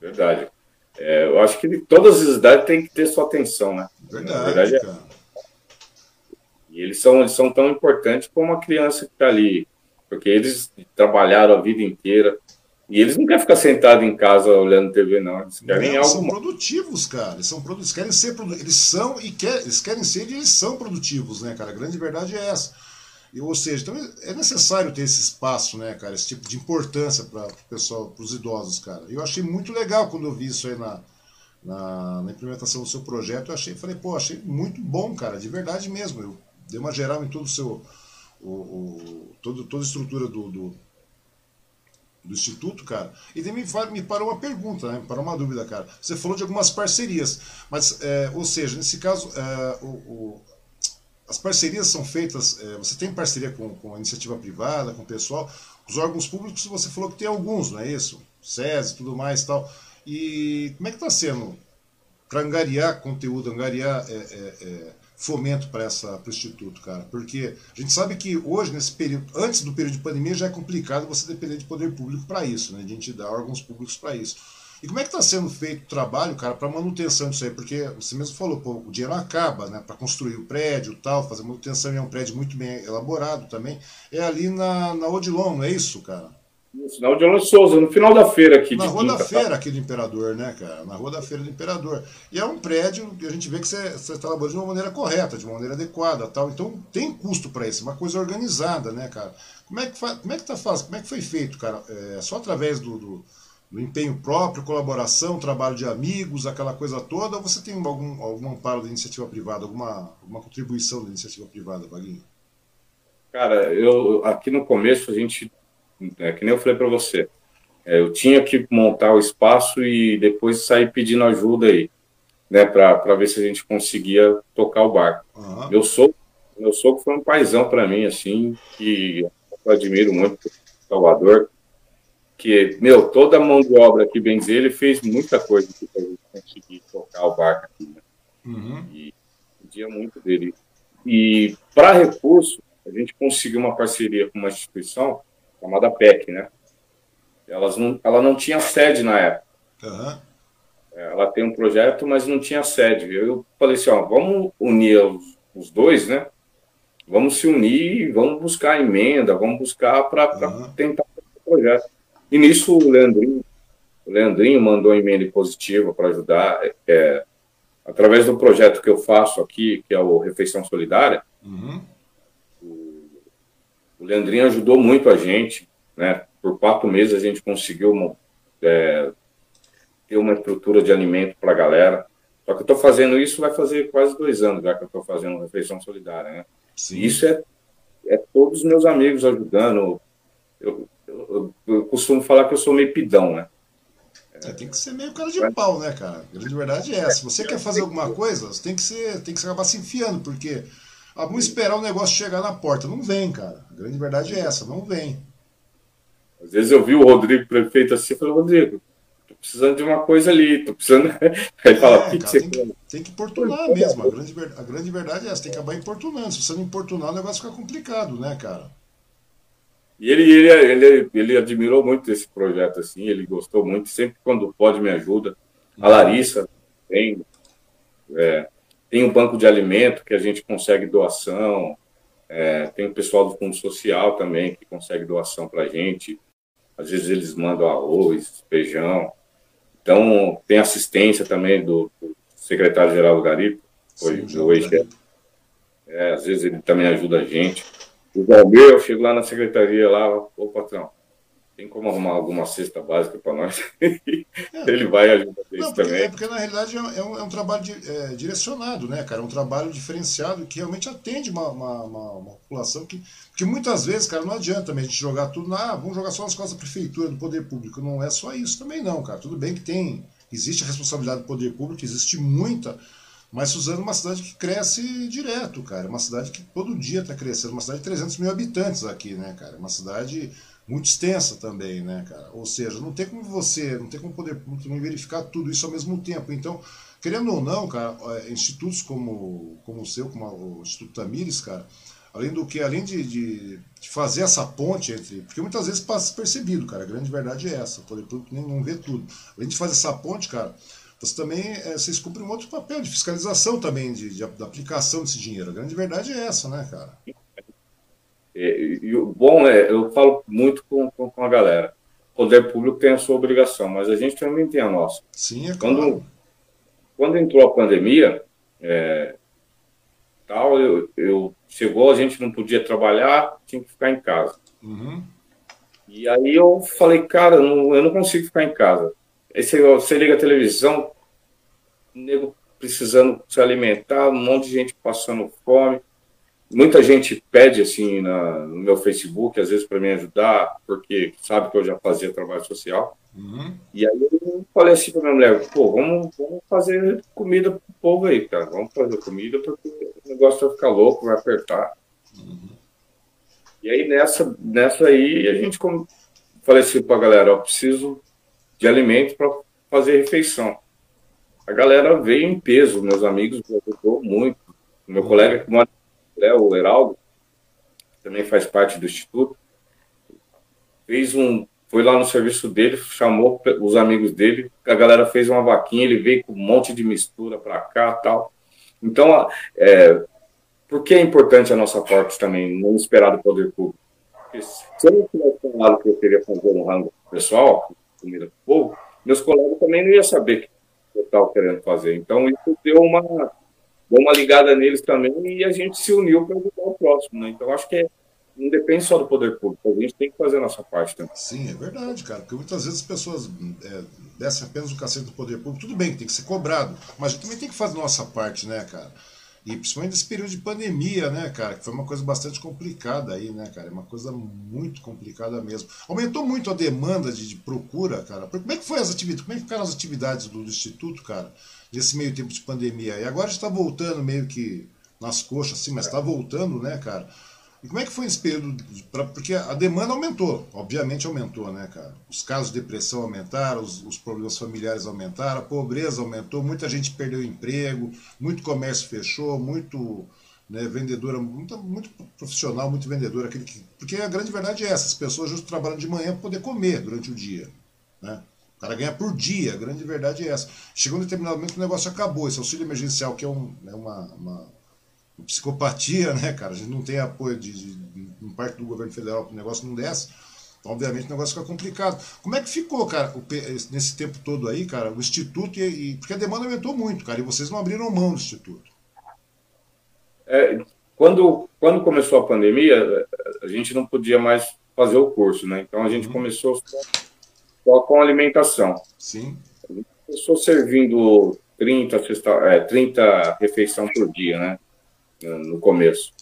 Speaker 2: Verdade. É, eu acho que todas as idades têm que ter sua atenção, né?
Speaker 1: Verdade, verdade é... cara.
Speaker 2: E eles são, eles são tão importantes como a criança que está ali. Porque eles trabalharam a vida inteira, e eles não querem ficar sentados em casa olhando TV, não. Eles querem não, algo.
Speaker 1: São produtivos, cara. Eles são produtivos. Querem ser Eles são e quer, eles querem ser e eles são produtivos, né, cara? A grande verdade é essa. E, ou seja, então é necessário ter esse espaço, né, cara? Esse tipo de importância para o pessoal, para os idosos, cara. Eu achei muito legal quando eu vi isso aí na, na, na, implementação do seu projeto. Eu achei, falei, pô, achei muito bom, cara, de verdade mesmo. Eu dei uma geral em todo o seu. O, o, todo, toda a estrutura do, do do Instituto, cara, e também me parou uma pergunta, né? me parou uma dúvida, cara. Você falou de algumas parcerias, mas, é, ou seja, nesse caso, é, o, o, as parcerias são feitas, é, você tem parceria com, com a iniciativa privada, com o pessoal, os órgãos públicos, você falou que tem alguns, não é isso? SES e tudo mais e tal. E como é que está sendo para angariar conteúdo, angariar é, é, é fomento para essa pro instituto, cara, porque a gente sabe que hoje nesse período, antes do período de pandemia já é complicado você depender de poder público para isso, né, de entidade, órgãos públicos para isso. E como é que está sendo feito o trabalho, cara, para manutenção disso aí? Porque você mesmo falou, pô, o dinheiro acaba, né, para construir o prédio, tal, fazer manutenção, e é um prédio muito bem elaborado também. É ali na, na Odilon, não é isso, cara?
Speaker 2: Isso, na Odilon Souza, no final da feira aqui.
Speaker 1: Na Rua da tá? Feira tá? aqui do Imperador, né, cara? Na Rua da Feira do Imperador. E é um prédio que a gente vê que você está trabalhando de uma maneira correta, de uma maneira adequada tal. Então tem custo para isso, uma coisa organizada, né, cara? Como é que, fa... Como é que tá fazendo? Como é que foi feito, cara? É só através do, do, do, empenho próprio, colaboração, trabalho de amigos, aquela coisa toda, ou você tem algum, algum amparo da iniciativa privada, alguma, alguma contribuição da iniciativa privada, Vaguinho?
Speaker 2: Cara, eu aqui no começo a gente é que nem eu falei para você. É, eu tinha que montar o espaço e depois sair pedindo ajuda aí, né, para ver se a gente conseguia tocar o barco. Uhum. Meu sogro, meu sogro foi um paizão para mim, assim, que eu admiro muito, Salvador, que, meu, toda a mão de obra aqui, bem dizer, ele fez muita coisa para a gente conseguir tocar o barco aqui, né? Uhum. E pedia muito dele. E para recurso, a gente conseguiu uma parceria com uma instituição chamada PEC, né? Elas não, ela não tinha sede na época. Uhum. Ela tem um projeto, mas não tinha sede. Eu falei assim, ó, vamos unir os, os dois, né? Vamos se unir, vamos buscar emenda, vamos buscar para uhum. tentar o projeto. E nisso o Leandrinho, o Leandrinho mandou emenda positiva para ajudar. É, através do projeto que eu faço aqui, que é o Refeição Solidária, uhum. O Leandrinho ajudou muito a gente, né? Por quatro meses a gente conseguiu é, ter uma estrutura de alimento para a galera. Só que eu estou fazendo isso, vai fazer quase dois anos já que eu estou fazendo refeição solidária, né? Sim. Isso é, é todos os meus amigos ajudando. Eu, eu, eu, costumo falar que eu sou meio pidão, né?
Speaker 1: É, tem que ser meio cara de pau, né, cara? A grande verdade é essa. Se você quer fazer alguma coisa, você tem que, ser, tem que acabar se enfiando, porque ah, vamos esperar o negócio chegar na porta. Não vem, cara. A grande verdade é essa, não vem.
Speaker 2: Às vezes eu vi o Rodrigo prefeito assim e falei, Rodrigo, precisando de uma coisa ali, tô precisando. Aí fala,
Speaker 1: é, cara, tem, que, tem que importunar mesmo. A grande, a grande verdade é essa, tem que acabar importunando. Se você não importunar, o negócio fica complicado, né, cara?
Speaker 2: E ele, ele, ele, ele admirou muito esse projeto, assim, ele gostou muito, sempre quando pode me ajuda. A Larissa tem, é, tem um banco de alimento que a gente consegue doação, é, tem o pessoal do Fundo Social também que consegue doação para a gente. Às vezes eles mandam arroz, feijão. Então, tem assistência também do, do secretário-geral do Garipo, foi Sim, o ex é, Às vezes ele também ajuda a gente. O Valmir, eu chego lá na secretaria, lá, ô patrão, tem como arrumar alguma cesta básica para nós? É, ele vai ajudar
Speaker 1: isso também. É porque, na realidade, é um, é um trabalho de, é, direcionado, né, cara? É um trabalho diferenciado que realmente atende uma, uma, uma, uma população que, que muitas vezes, cara, não adianta também a gente jogar tudo na. Ah, vamos jogar só nas costas da prefeitura, do poder público. Não é só isso também, não, cara. Tudo bem que tem. Existe a responsabilidade do poder público, existe muita mas Suzano é uma cidade que cresce direto, cara. É uma cidade que todo dia está crescendo. Uma cidade de 300 mil habitantes aqui, né, cara? É uma cidade muito extensa também, né, cara? Ou seja, não tem como você, não tem como poder verificar tudo isso ao mesmo tempo. Então, querendo ou não, cara, é, institutos como, como o seu, como o Instituto Tamires, cara, além do que, além de, de, de, fazer essa ponte entre. Porque muitas vezes passa percebido, cara. A grande verdade é essa. O poder público nem não vê tudo. Além de fazer essa ponte, cara você também é, vocês cumprem um outro papel de fiscalização também, de, de, de, aplicação desse dinheiro. A grande verdade é essa, né, cara?
Speaker 2: E, e o bom é, eu falo muito com, com, com, a galera. O poder público tem a sua obrigação, mas a gente também tem a nossa.
Speaker 1: Sim, é
Speaker 2: claro. Quando, quando entrou a pandemia, é, tal, eu, eu, chegou, a gente não podia trabalhar, tinha que ficar em casa.
Speaker 1: Uhum.
Speaker 2: E aí eu falei, cara, não, eu não consigo ficar em casa. Aí você, você liga a televisão, nego precisando se alimentar, um monte de gente passando fome. Muita gente pede assim na, no meu Facebook, às vezes para me ajudar, porque sabe que eu já fazia trabalho social.
Speaker 1: Uhum.
Speaker 2: E aí eu falei assim para minha mulher: pô, vamos, vamos fazer comida pro povo aí, cara. Vamos fazer comida porque o negócio vai ficar louco, vai apertar.
Speaker 1: Uhum.
Speaker 2: E aí nessa, nessa aí a gente como, falei assim para a galera: eu preciso de alimento para fazer refeição. A galera veio em peso, meus amigos me ajudou muito. Meu colega que mora né, o Heraldo, também faz parte do instituto, fez um, foi lá no serviço dele, chamou os amigos dele, a galera fez uma vaquinha, ele veio com um monte de mistura para cá, tal. Então, é, por que é importante a nossa parte também, não esperar do poder público? Porque se eu não tivesse falado que eu queria fazer um rango pessoal, comida para o povo, meus colegas também não iam saber o que eu estava querendo fazer. Então, isso deu uma, deu uma ligada neles também e a gente se uniu para ajudar o próximo. Né? Então, acho que é, não depende só do poder público, a gente tem que fazer a nossa parte também.
Speaker 1: Sim, é verdade, cara, porque muitas vezes as pessoas é, descem apenas o cacete do poder público, tudo bem, tem que ser cobrado, mas a gente também tem que fazer a nossa parte, né, cara? E principalmente nesse período de pandemia, né, cara? Que foi uma coisa bastante complicada aí, né, cara? É uma coisa muito complicada mesmo. Aumentou muito a demanda de, de procura, cara. Como é que foi as atividades? Como é que ficaram as atividades do, do Instituto, cara? Nesse meio tempo de pandemia. E agora está voltando meio que nas coxas, assim, mas está voltando, né, cara? E como é que foi esse período? Pra, porque a demanda aumentou, obviamente aumentou, né, cara? Os casos de depressão aumentaram, os, os, problemas familiares aumentaram, a pobreza aumentou, muita gente perdeu emprego, muito comércio fechou, muito né, vendedora, muito, muito profissional, muito vendedor, aquele que, porque a grande verdade é essa, as pessoas justo trabalham de manhã para poder comer durante o dia, né? O cara ganha por dia, a grande verdade é essa. Chegou um determinado momento que o negócio acabou, esse auxílio emergencial, que é um, é uma, uma psicopatia, né, cara? A gente não tem apoio de, de, de parte do governo federal para o negócio não desce. Obviamente o negócio fica complicado. Como é que ficou, cara, o, nesse tempo todo aí, cara, o Instituto, e, e, porque a demanda aumentou muito, cara, e vocês não abriram mão do Instituto.
Speaker 2: É, quando, quando começou a pandemia, a gente não podia mais fazer o curso, né? Então a gente uhum. começou só, com alimentação.
Speaker 1: Sim.
Speaker 2: Gente começou servindo 30, é, 30 refeições por dia, né? no começo.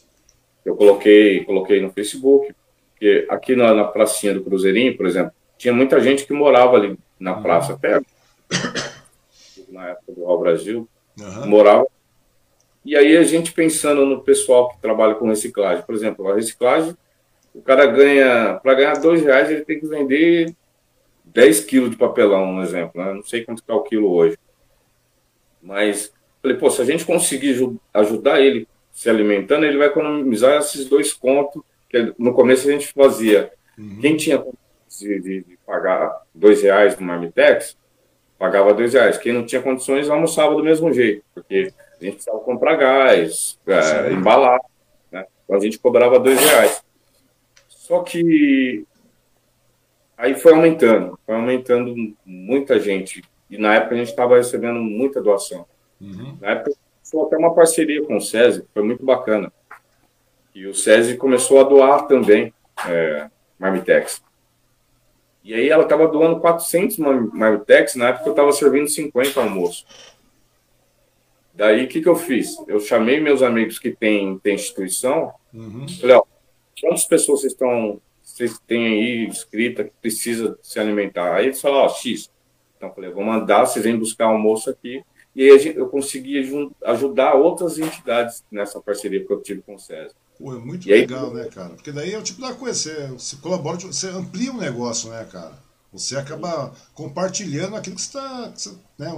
Speaker 2: Eu coloquei, coloquei no Facebook, porque aqui na, na pracinha do Cruzeirinho, por exemplo, tinha muita gente que morava ali na uhum. praça, até na época do Real Brasil, uhum. morava. E aí a gente pensando no pessoal que trabalha com reciclagem, por exemplo, a reciclagem, o cara ganha, para ganhar dois reais, ele tem que vender 10 quilos de papelão, um exemplo, né? Não sei quanto está o quilo hoje. Mas, falei, pô, se a gente conseguir ajudar ele se alimentando, ele vai economizar esses dois contos, que no começo a gente fazia. Uhum. Quem tinha de, de, de, pagar dois reais no Marmitex, pagava dois reais. Quem não tinha condições, almoçava do mesmo jeito, porque a gente precisava comprar gás, é, embalar, né? Então a gente cobrava dois reais. Só que aí foi aumentando, foi aumentando muita gente. E na época a gente estava recebendo muita doação. Uhum. Na época foi até uma parceria com o SESI, foi muito bacana. E o SESI começou a doar também é, Marmitex. E aí ela estava doando 400 Marmitex, na época eu estava servindo 50 almoço. Daí o que, que eu fiz? Eu chamei meus amigos que têm, têm instituição, uhum. falei, ó, quantas pessoas vocês estão, vocês têm aí escrita que precisa se alimentar? Aí eles falaram, ó, X. Então eu falei, vou mandar, vocês vêm buscar almoço aqui. E aí eu consegui ajudar outras entidades nessa parceria que eu tive com o César.
Speaker 1: Pô, é muito e legal, aí, né, cara? Porque daí é o tipo da coisa, você, você colabora, você amplia o negócio, né, cara? Você acaba compartilhando aquilo que está, né,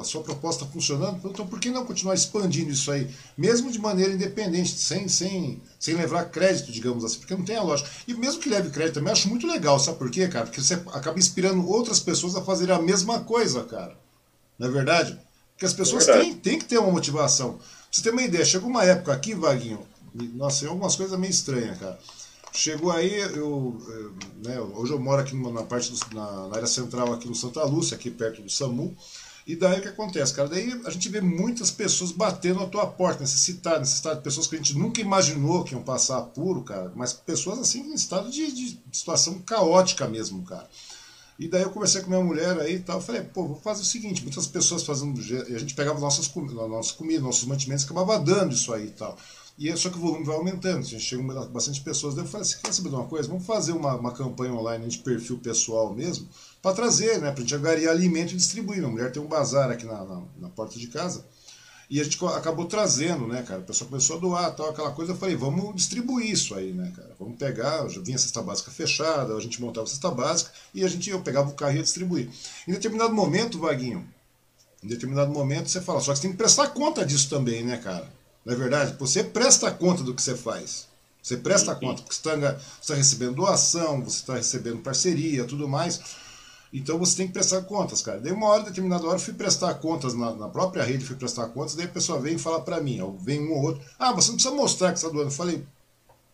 Speaker 1: a sua proposta está funcionando. Então, por que não continuar expandindo isso aí, mesmo de maneira independente, sem, sem, sem levar crédito, digamos assim, porque não tem a lógica. E mesmo que leve crédito também, acho muito legal, sabe por quê, cara? Porque você acaba inspirando outras pessoas a fazerem a mesma coisa, cara. Não é verdade? Porque as pessoas é têm, têm que ter uma motivação. Pra você ter uma ideia, chegou uma época aqui, Vaguinho, nossa, tem algumas coisas meio estranhas, cara. Chegou aí, eu, né, hoje eu moro aqui na parte do, na, na, área central aqui no Santa Lúcia, aqui perto do SAMU. E daí o que acontece, cara? Daí a gente vê muitas pessoas batendo na tua porta, necessitadas, necessitadas, pessoas que a gente nunca imaginou que iam passar apuro, cara, mas pessoas assim em estado de, de situação caótica mesmo, cara. E daí eu conversei com minha mulher aí e tal, falei, pô, vou fazer o seguinte, muitas pessoas fazendo, a gente pegava nossas, nossas comidas, nossos mantimentos, acabava dando isso aí e tal. E é só que o volume vai aumentando, a gente chega bastante pessoas. Eu falei assim: quer saber de uma coisa? Vamos fazer uma, uma campanha online de perfil pessoal mesmo, para trazer, né? Para a gente agariar alimento e distribuir. Minha mulher tem um bazar aqui na, na, na, porta de casa. E a gente acabou trazendo, né, cara? O pessoal começou a doar, tal, aquela coisa. Eu falei, vamos distribuir isso aí, né, cara? Vamos pegar, já vinha a cesta básica fechada, a gente montava a cesta básica e a gente, eu pegava o carro e ia distribuir. Em determinado momento, Vaguinho, em determinado momento você fala, só que você tem que prestar conta disso também, né, cara? Não é verdade? Você presta conta do que você faz. Você presta Sim. conta, porque você está tá recebendo doação, você está recebendo parceria, tudo mais. Então você tem que prestar contas, cara. Daí uma hora, determinada hora, eu fui prestar contas na, na própria rede, fui prestar contas, daí a pessoa vem e fala para mim, ó, vem um ou outro, ah, você não precisa mostrar que você está doando. Eu falei,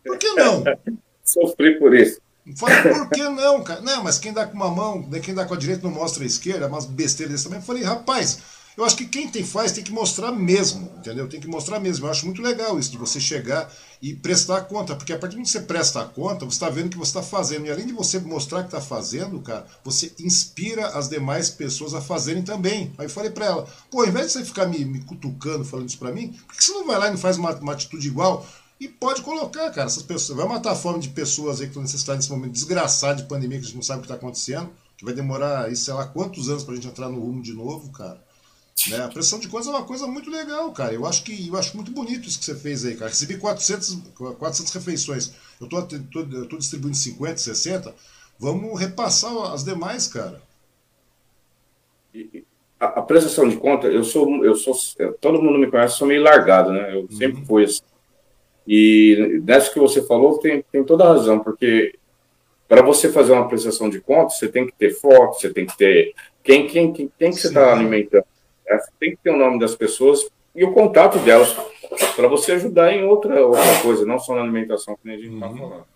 Speaker 1: por que não?
Speaker 2: Sofri por isso.
Speaker 1: Eu falei, por que não, cara? Não, mas quem dá com uma mão, quem dá com a direita não mostra a esquerda, umas besteiras desse também. Eu falei, rapaz, eu acho que quem tem faz tem que mostrar mesmo, entendeu? Tem que mostrar mesmo. Eu acho muito legal isso de você chegar e prestar conta, porque a partir do momento que você presta a conta, você está vendo o que você está fazendo. E além de você mostrar que está fazendo, cara, você inspira as demais pessoas a fazerem também. Aí eu falei para ela, pô, ao invés de você ficar me, me cutucando, falando isso para mim, por que você não vai lá e não faz uma, uma atitude igual? E pode colocar, cara, essas pessoas. Vai matar a fome de pessoas aí que estão necessitando nesse momento desgraçado de pandemia, que a gente não sabe o que está acontecendo, que vai demorar, sei lá, quantos anos para a gente entrar no rumo de novo, cara. Né? A pressão de contas é uma coisa muito legal, cara. Eu acho que eu acho muito bonito isso que você fez aí, cara. Recebi 400, 400 refeições. Eu tô, tô, tô distribuindo 50, 60. Vamos repassar as demais, cara.
Speaker 2: A, a prestação de conta, eu sou, eu sou, todo mundo me conhece, sou meio largado, né? Eu uhum. sempre fui assim. E nessa que você falou, tem, tem toda a razão, porque para você fazer uma prestação de conta, você tem que ter foto, você tem que ter quem, quem, quem, quem que você está alimentando tem que ter o nome das pessoas e o contato delas para você ajudar em outra, outra coisa, não só na alimentação, que nem a gente está uhum. falando.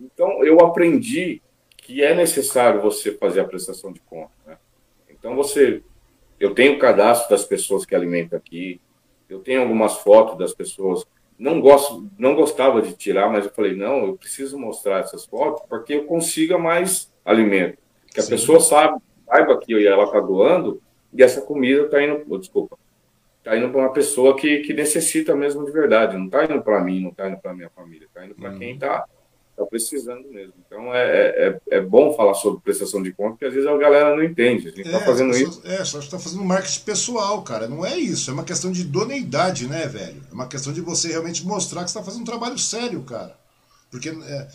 Speaker 2: Então, eu aprendi que é necessário você fazer a prestação de conta. Né? Então, você. Eu tenho o cadastro das pessoas que alimentam aqui, eu tenho algumas fotos das pessoas. Não, gosto, não gostava de tirar, mas eu falei: não, eu preciso mostrar essas fotos porque eu consiga mais alimento. Que a Sim. pessoa sabe, saiba que ela está doando e essa comida está indo, oh, desculpa, está indo para uma pessoa que, que necessita mesmo de verdade, não está indo para mim, não está indo para minha família, está indo para uhum. quem está tá precisando mesmo. Então é, é, é, é bom falar sobre prestação de conta, porque às vezes a galera não entende. A gente está é, fazendo isso.
Speaker 1: É, só está fazendo marketing pessoal, cara. Não é isso. É uma questão de idoneidade, né, velho? É uma questão de você realmente mostrar que está fazendo um trabalho sério, cara. Porque é,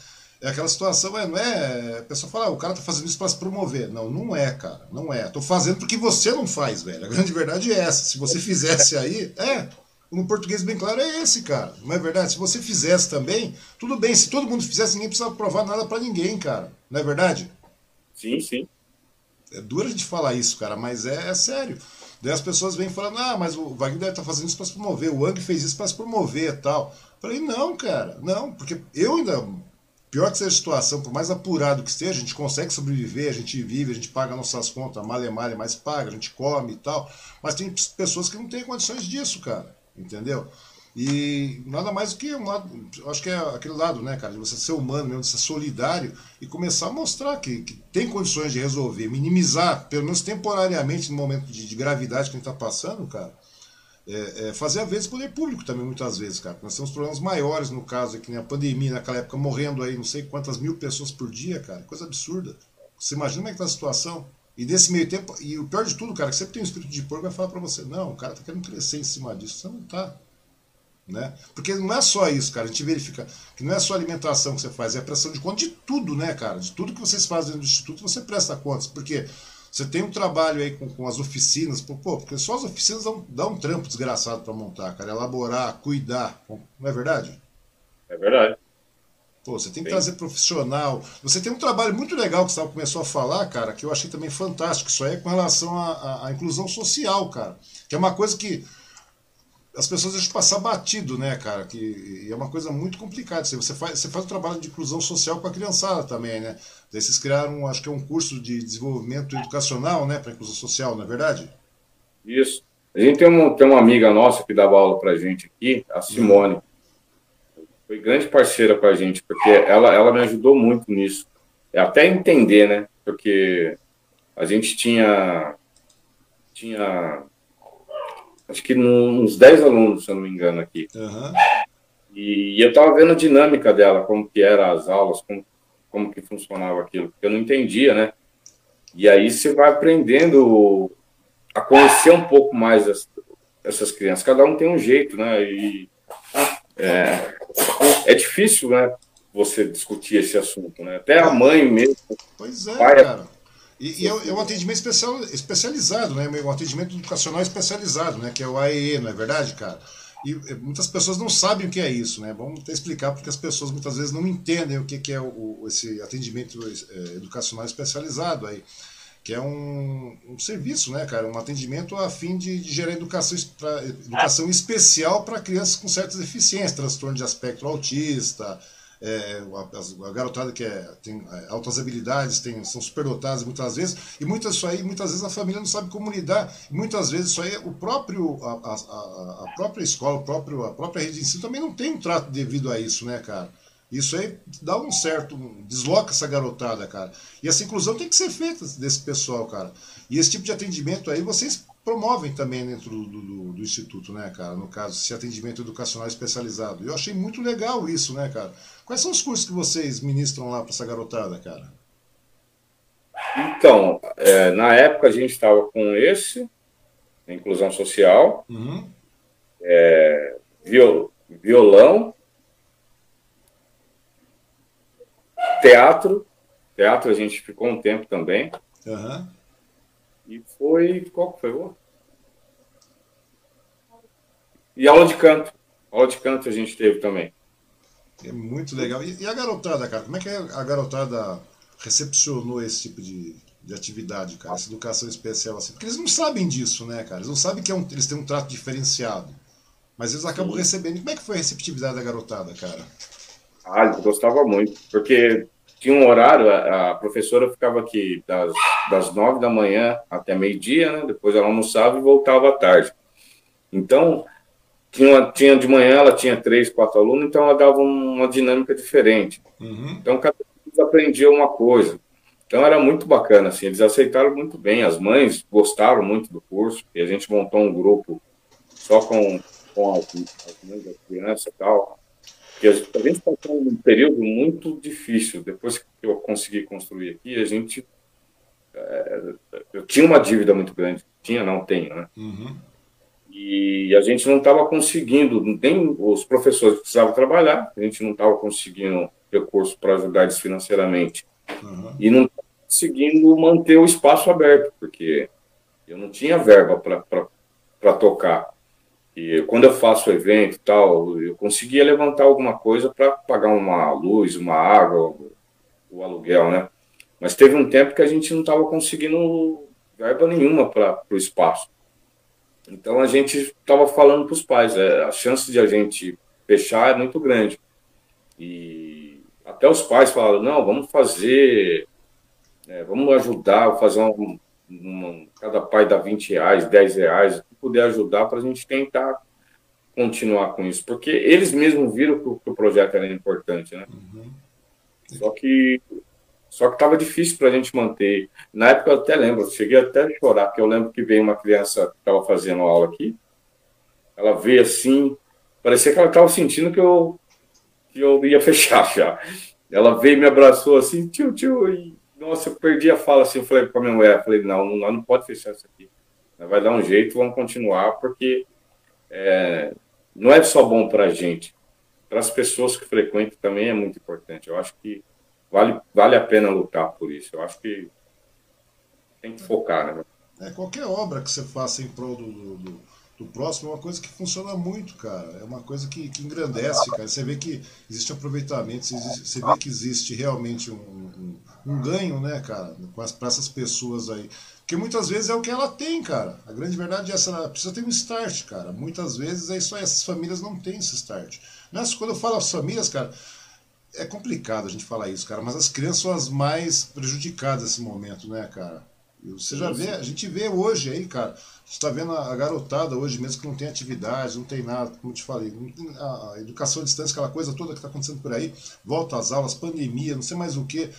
Speaker 1: é aquela situação, é, não é. A pessoa fala, ah, o cara tá fazendo isso para se promover. Não, não é, cara. Não é. Tô fazendo porque você não faz, velho. A grande verdade é essa. Se você fizesse aí, é. No português bem claro é esse, cara. Não é verdade? Se você fizesse também, tudo bem. Se todo mundo fizesse, ninguém precisava provar nada para ninguém, cara. Não é verdade?
Speaker 2: Sim, sim.
Speaker 1: É duro a gente falar isso, cara, mas é, é sério. Daí as pessoas vêm falando, ah, mas o Wagner deve estar tá fazendo isso para se promover, o Ang fez isso para se promover e tal. Falei, não, cara, não, porque eu ainda, pior que seja a situação, por mais apurado que esteja, a gente consegue sobreviver, a gente vive, a gente paga nossas contas, malha malha, mas paga, a gente come e tal. Mas tem pessoas que não têm condições disso, cara, entendeu? E nada mais do que um lado, acho que é aquele lado, né, cara, de você ser humano mesmo, de ser solidário e começar a mostrar que, que tem condições de resolver, minimizar, pelo menos temporariamente, no momento de, de gravidade que a gente está passando, cara, é, é, fazer a vez do poder público também, muitas vezes, cara. Nós temos problemas maiores no caso, que nem a pandemia, naquela época, morrendo aí não sei quantas mil pessoas por dia, cara, coisa absurda. Você imagina como é que tá a situação? E desse meio tempo, e o pior de tudo, cara, que sempre tem um espírito de porco vai falar para você, não, o cara tá querendo crescer em cima disso. Você não tá. Né? Porque não é só isso, cara. A gente verifica que não é só alimentação que você faz, é a prestação de conta de tudo, né, cara? De tudo que vocês fazem do instituto, você presta contas. Porque você tem um trabalho aí com, com as oficinas, pô, porque só as oficinas dão, dão um trampo desgraçado para montar, cara. Elaborar, cuidar. Não é verdade?
Speaker 2: É verdade.
Speaker 1: Pô, você tem que Sim. trazer profissional. Você tem um trabalho muito legal que você começou a falar, cara, que eu achei também fantástico. Isso aí é com relação à, à inclusão social, cara. Que é uma coisa que as pessoas deixam passar batido, né, cara? Que é uma coisa muito complicada. Você faz, você faz o trabalho de inclusão social com a criançada também, né? Daí vocês criaram, acho que é um curso de desenvolvimento educacional, né, para inclusão social, não é verdade?
Speaker 2: Isso. A gente tem, um, tem uma amiga nossa que dava aula para gente aqui, a Simone. Foi grande parceira com a gente, porque ela, ela me ajudou muito nisso. É até entender, né? Porque a gente tinha tinha acho que uns 10 alunos, se eu não me engano, aqui. Uhum. E, e, eu estava vendo a dinâmica dela, como que eram as aulas, como, como que funcionava aquilo, porque eu não entendia, né? E aí você vai aprendendo a conhecer um pouco mais as, essas crianças. Cada um tem um jeito, né? E é, é difícil, né? Você discutir esse assunto, né? Até a mãe mesmo.
Speaker 1: Pois é, cara. E, e é, é, um atendimento especial, especializado, né? Um atendimento educacional especializado, né? Que é o AEE, não é verdade, cara? E muitas pessoas não sabem o que é isso, né? Vamos até explicar porque as pessoas muitas vezes não entendem o que, que é o, esse atendimento é, educacional especializado aí, que é um, um, serviço, né, cara? Um atendimento a fim de, de gerar educação, pra, educação especial para crianças com certas deficiências, transtorno de aspecto autista, é, a, a, garotada que é, tem é, altas habilidades, tem, são superdotadas muitas vezes, e muitas isso aí, muitas vezes a família não sabe como lidar, muitas vezes isso aí, o próprio, a, a, a própria escola, o próprio, a própria rede de ensino também não tem um trato devido a isso, né, cara? Isso aí dá um certo. desloca essa garotada, cara. E essa inclusão tem que ser feita desse pessoal, cara. E esse tipo de atendimento aí, vocês promovem também dentro do, do, do, Instituto, né, cara? No caso, esse atendimento educacional especializado. Eu achei muito legal isso, né, cara? Quais são os cursos que vocês ministram lá para essa garotada, cara?
Speaker 2: Então, é, na época a gente estava com esse, inclusão social, uhum. é, viol, violão, teatro, teatro a gente ficou um tempo também. Uhum. E foi. Qual que foi o? E aula de canto. Aula de canto a gente teve também.
Speaker 1: É muito legal. E, e a garotada, cara? Como é que a garotada recepcionou esse tipo de, de atividade, cara? Essa educação especial assim? Porque eles não sabem disso, né, cara? Eles não sabem que é um, eles têm um trato diferenciado. Mas eles acabam Sim. recebendo. Como é que foi a receptividade da garotada, cara?
Speaker 2: Ah, eu gostava muito. Porque tinha um horário, a, a professora ficava aqui das, das nove da manhã até meio-dia, né? Depois ela almoçava e voltava à tarde. Então, tinha, tinha de manhã, ela tinha três, quatro alunos, então ela dava uma dinâmica diferente. Uhum. Então, cada um aprendia uma coisa. Então, era muito bacana, assim, eles aceitaram muito bem. As mães gostaram muito do curso, e a gente montou um grupo só com, com as, as mães das crianças e tal. E a gente passou um período muito difícil. Depois que eu consegui construir aqui, a gente. É, eu tinha uma dívida muito grande. Tinha, não tenho, né? Uhum. E a gente não estava conseguindo, nem os professores precisavam trabalhar, a gente não estava conseguindo recursos para ajudar eles financeiramente. Uhum. E não conseguindo manter o espaço aberto, porque eu não tinha verba para tocar. E quando eu faço evento e tal, eu conseguia levantar alguma coisa para pagar uma luz, uma água, o aluguel, né? Mas teve um tempo que a gente não estava conseguindo verba nenhuma para o espaço. Então a gente estava falando para os pais, é, a chance de a gente fechar é muito grande. E até os pais falaram, não, vamos fazer, é, vamos ajudar, fazer um, cada pai dá 20 reais, 10 reais, que puder ajudar para a gente tentar continuar com isso, porque eles mesmos viram que o, que o projeto era importante, né? Uhum. Só que só que estava difícil para a gente manter. Na época eu até lembro, eu cheguei até a chorar, porque eu lembro que veio uma criança que estava fazendo aula aqui, ela veio assim, parecia que ela estava sentindo que eu, que eu ia fechar já. Ela veio me abraçou assim, tio, tio, e nossa, eu perdi a fala assim, eu falei para minha mulher, falei, não, não, não pode fechar isso aqui. Vai dar um jeito, vamos continuar, porque é, não é só bom para a gente, para as pessoas que frequentam também é muito importante. Eu acho que vale, vale a pena lutar por isso. Eu acho que tem que focar, né?
Speaker 1: É, qualquer obra que você faça em prol do, do, do, próximo é uma coisa que funciona muito, cara. É uma coisa que, que engrandece, cara. Você vê que existe aproveitamento, você, vê que existe realmente um, um, um ganho, né, cara, para essas pessoas aí. Porque muitas vezes é o que ela tem, cara. A grande verdade é essa, ela precisa ter um start, cara. Muitas vezes é aí, essas famílias não têm esse start. Mas quando eu falo as famílias, cara, é complicado a gente falar isso, cara, mas as crianças são as mais prejudicadas nesse momento, né, cara? Você já vê, a gente vê hoje aí, cara, a gente tá vendo a garotada hoje mesmo que não tem atividade, não tem nada, como eu te falei, a educação à distância, aquela coisa toda que está acontecendo por aí, volta às aulas, pandemia, não sei mais o que.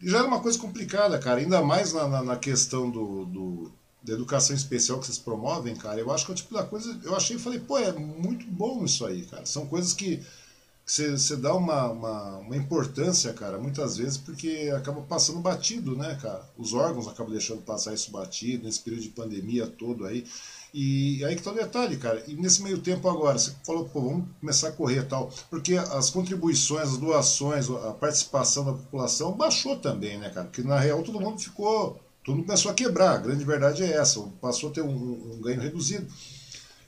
Speaker 1: Já era uma coisa complicada, cara, ainda mais na, na, na questão do, do, da educação especial que vocês promovem, cara. Eu acho que é o tipo da coisa, eu achei e falei, pô, é muito bom isso aí, cara. São coisas que você dá uma, uma, uma, importância, cara, muitas vezes, porque acaba passando batido, né, cara? Os órgãos acabam deixando passar isso batido, nesse período de pandemia todo aí. E aí que tá o detalhe, cara. E nesse meio tempo agora, você falou, pô, vamos começar a correr tal. Porque as contribuições, as doações, a participação da população baixou também, né, cara? Porque na real todo mundo ficou. Todo mundo começou a quebrar. A grande verdade é essa. Passou a ter um, um ganho reduzido.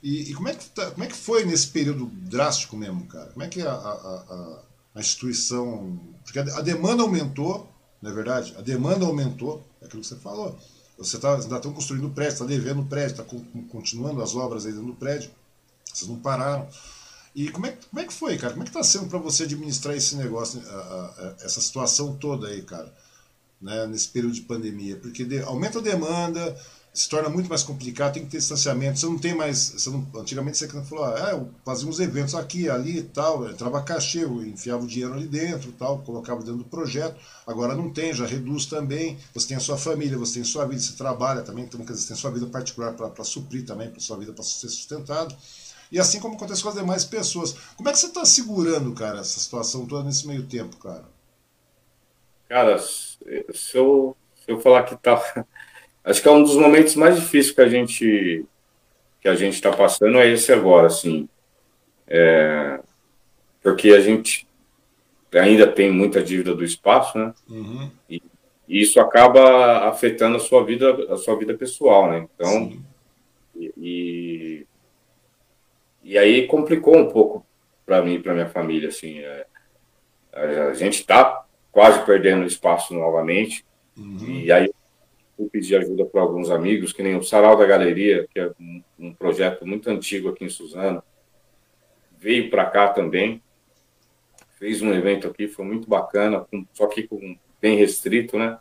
Speaker 1: E, e, como, é que tá, como é que foi nesse período drástico mesmo, cara? Como é que a, a, a, a instituição. Porque a, demanda aumentou, não é verdade? A demanda aumentou, é aquilo que você falou. Você tá, ainda estão construindo prédio, está devendo prédio, está continuando as obras aí dentro do prédio. Vocês não pararam. E como é, como é que foi, cara? Como é que está sendo para você administrar esse negócio, essa situação toda aí, cara? Né, nesse período de pandemia? Porque de, aumenta a demanda, se torna muito mais complicado, tem que ter distanciamento. Você não tem mais. Você não, antigamente você falou, ah, eu fazia uns eventos aqui, ali e tal, entrava cachê, eu enfiava o dinheiro ali dentro tal, colocava dentro do projeto. Agora não tem, já reduz também. Você tem a sua família, você tem a sua vida, você trabalha também, então, quer dizer, você tem a sua vida particular para suprir também, para sua vida para ser sustentado. E assim como acontece com as demais pessoas. Como é que você está segurando, cara, essa situação toda nesse meio tempo, cara?
Speaker 2: Cara, se eu, se eu falar que tá acho que é um dos momentos mais difíceis que a gente que a gente está passando é esse agora, assim, é, porque a gente ainda tem muita dívida do espaço, né? Uhum. E, e, isso acaba afetando a sua vida, a sua vida pessoal, né? Então, e, e, e aí complicou um pouco para mim, para minha família, assim, é, a, a gente está quase perdendo espaço novamente. Uhum. E aí fui pedir ajuda para alguns amigos, que nem o Sarau da Galeria, que é um, um projeto muito antigo aqui em Suzano, veio para cá também, fez um evento aqui, foi muito bacana, com, só que com, bem restrito, né?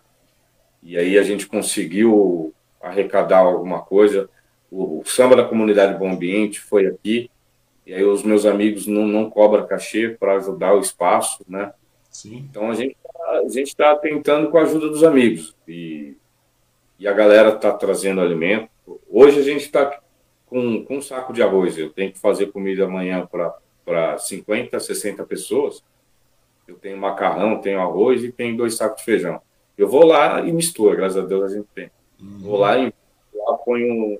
Speaker 2: E aí a gente conseguiu arrecadar alguma coisa. O, o samba da comunidade Bom Ambiente foi aqui, e aí os meus amigos não, não cobram cachê para ajudar o espaço, né? Sim. Então a gente a gente está tentando com a ajuda dos amigos e e a galera está trazendo alimento. Hoje a gente está com, com um saco de arroz. Eu tenho que fazer comida amanhã para 50, 60 pessoas. Eu tenho macarrão, tenho arroz e tenho dois sacos de feijão. Eu vou lá e misturo, graças a Deus a gente tem. Uhum. Vou lá e lá ponho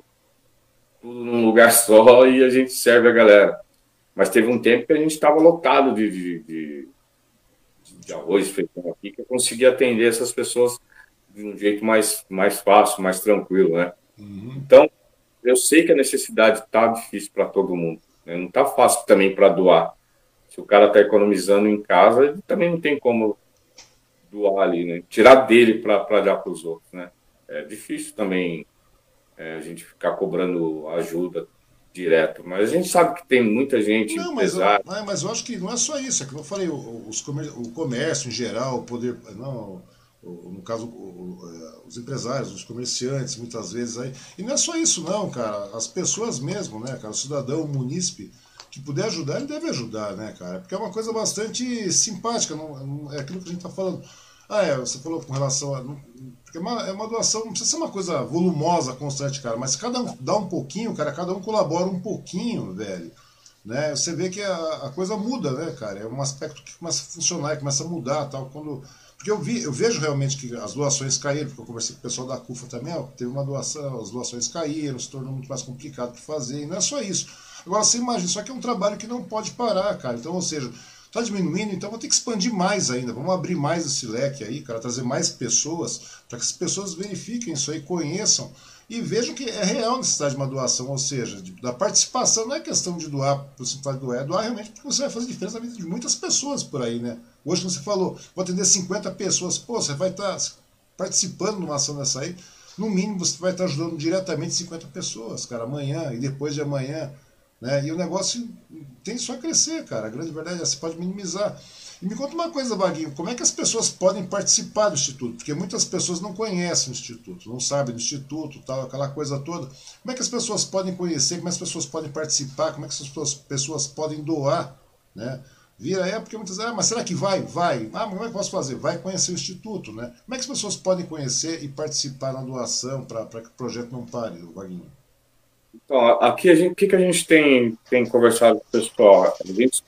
Speaker 2: tudo num lugar só e a gente serve a galera. Mas teve um tempo que a gente estava lotado de, de, de, de arroz e feijão aqui, que eu consegui atender essas pessoas de um jeito mais, mais fácil, mais tranquilo, né? Uhum. Então, eu sei que a necessidade está difícil para todo mundo. Né? Não está fácil também para doar. Se o cara está economizando em casa, ele também não tem como doar ali, né? Tirar dele para dar para os outros, né? É difícil também é, a gente ficar cobrando ajuda direto, mas a gente sabe que tem muita gente
Speaker 1: não, mas eu, mas eu acho que não é só isso, é que eu falei, os comer, o comércio em geral, o poder, não, no caso os empresários, os comerciantes, muitas vezes aí, e não é só isso não, cara, as pessoas mesmo, né, cara, o cidadão, o munícipe, que puder ajudar, ele deve ajudar, né, cara, porque é uma coisa bastante simpática, não, é aquilo que a gente está falando, ah, é, você falou com relação a. Porque é uma, é uma doação, não precisa ser uma coisa volumosa, constante, cara, mas cada um dá um pouquinho, cara, cada um colabora um pouquinho, velho. Né? Você vê que a, a coisa muda, né, cara? É um aspecto que começa a funcionar, começa a mudar tal. Quando... Porque eu, vi, eu vejo realmente que as doações caíram, porque eu conversei com o pessoal da CUFA também, ó, teve uma doação, as doações caíram, se tornou muito mais complicado de fazer, e não é só isso. Agora você imagina, só que é um trabalho que não pode parar, cara. Então, ou seja, Está diminuindo, então vou ter que expandir mais ainda. Vamos abrir mais esse leque aí, cara, trazer mais pessoas, para que as pessoas verifiquem isso aí, conheçam e vejam que é real a necessidade de uma doação, ou seja, de, da participação. Não é questão de doar por simplesmente doar, é doar realmente porque você vai fazer diferença na vida de muitas pessoas por aí, né? Hoje, você falou, vou atender 50 pessoas, pô, você vai estar tá participando de uma ação dessa aí, no mínimo você vai estar tá ajudando diretamente 50 pessoas, cara, amanhã e depois de amanhã. Né? E o negócio tem só a crescer, cara. A grande verdade é você pode minimizar. E me conta uma coisa, Vaguinho, como é que as pessoas podem participar do Instituto? Porque muitas pessoas não conhecem o Instituto, não sabem do Instituto, tal, aquela coisa toda. Como é que as pessoas podem conhecer, como é que as pessoas podem participar, como é que as pessoas podem doar, né? Vira é porque muitas vezes, ah, mas será que vai? Vai. Ah, mas como é que posso fazer? Vai conhecer o Instituto, né? Como é que as pessoas podem conhecer e participar na doação para que o projeto não pare, Vaguinho?
Speaker 2: Então, aqui a gente, o que, que a gente tem, tem conversado com o pessoal? A gente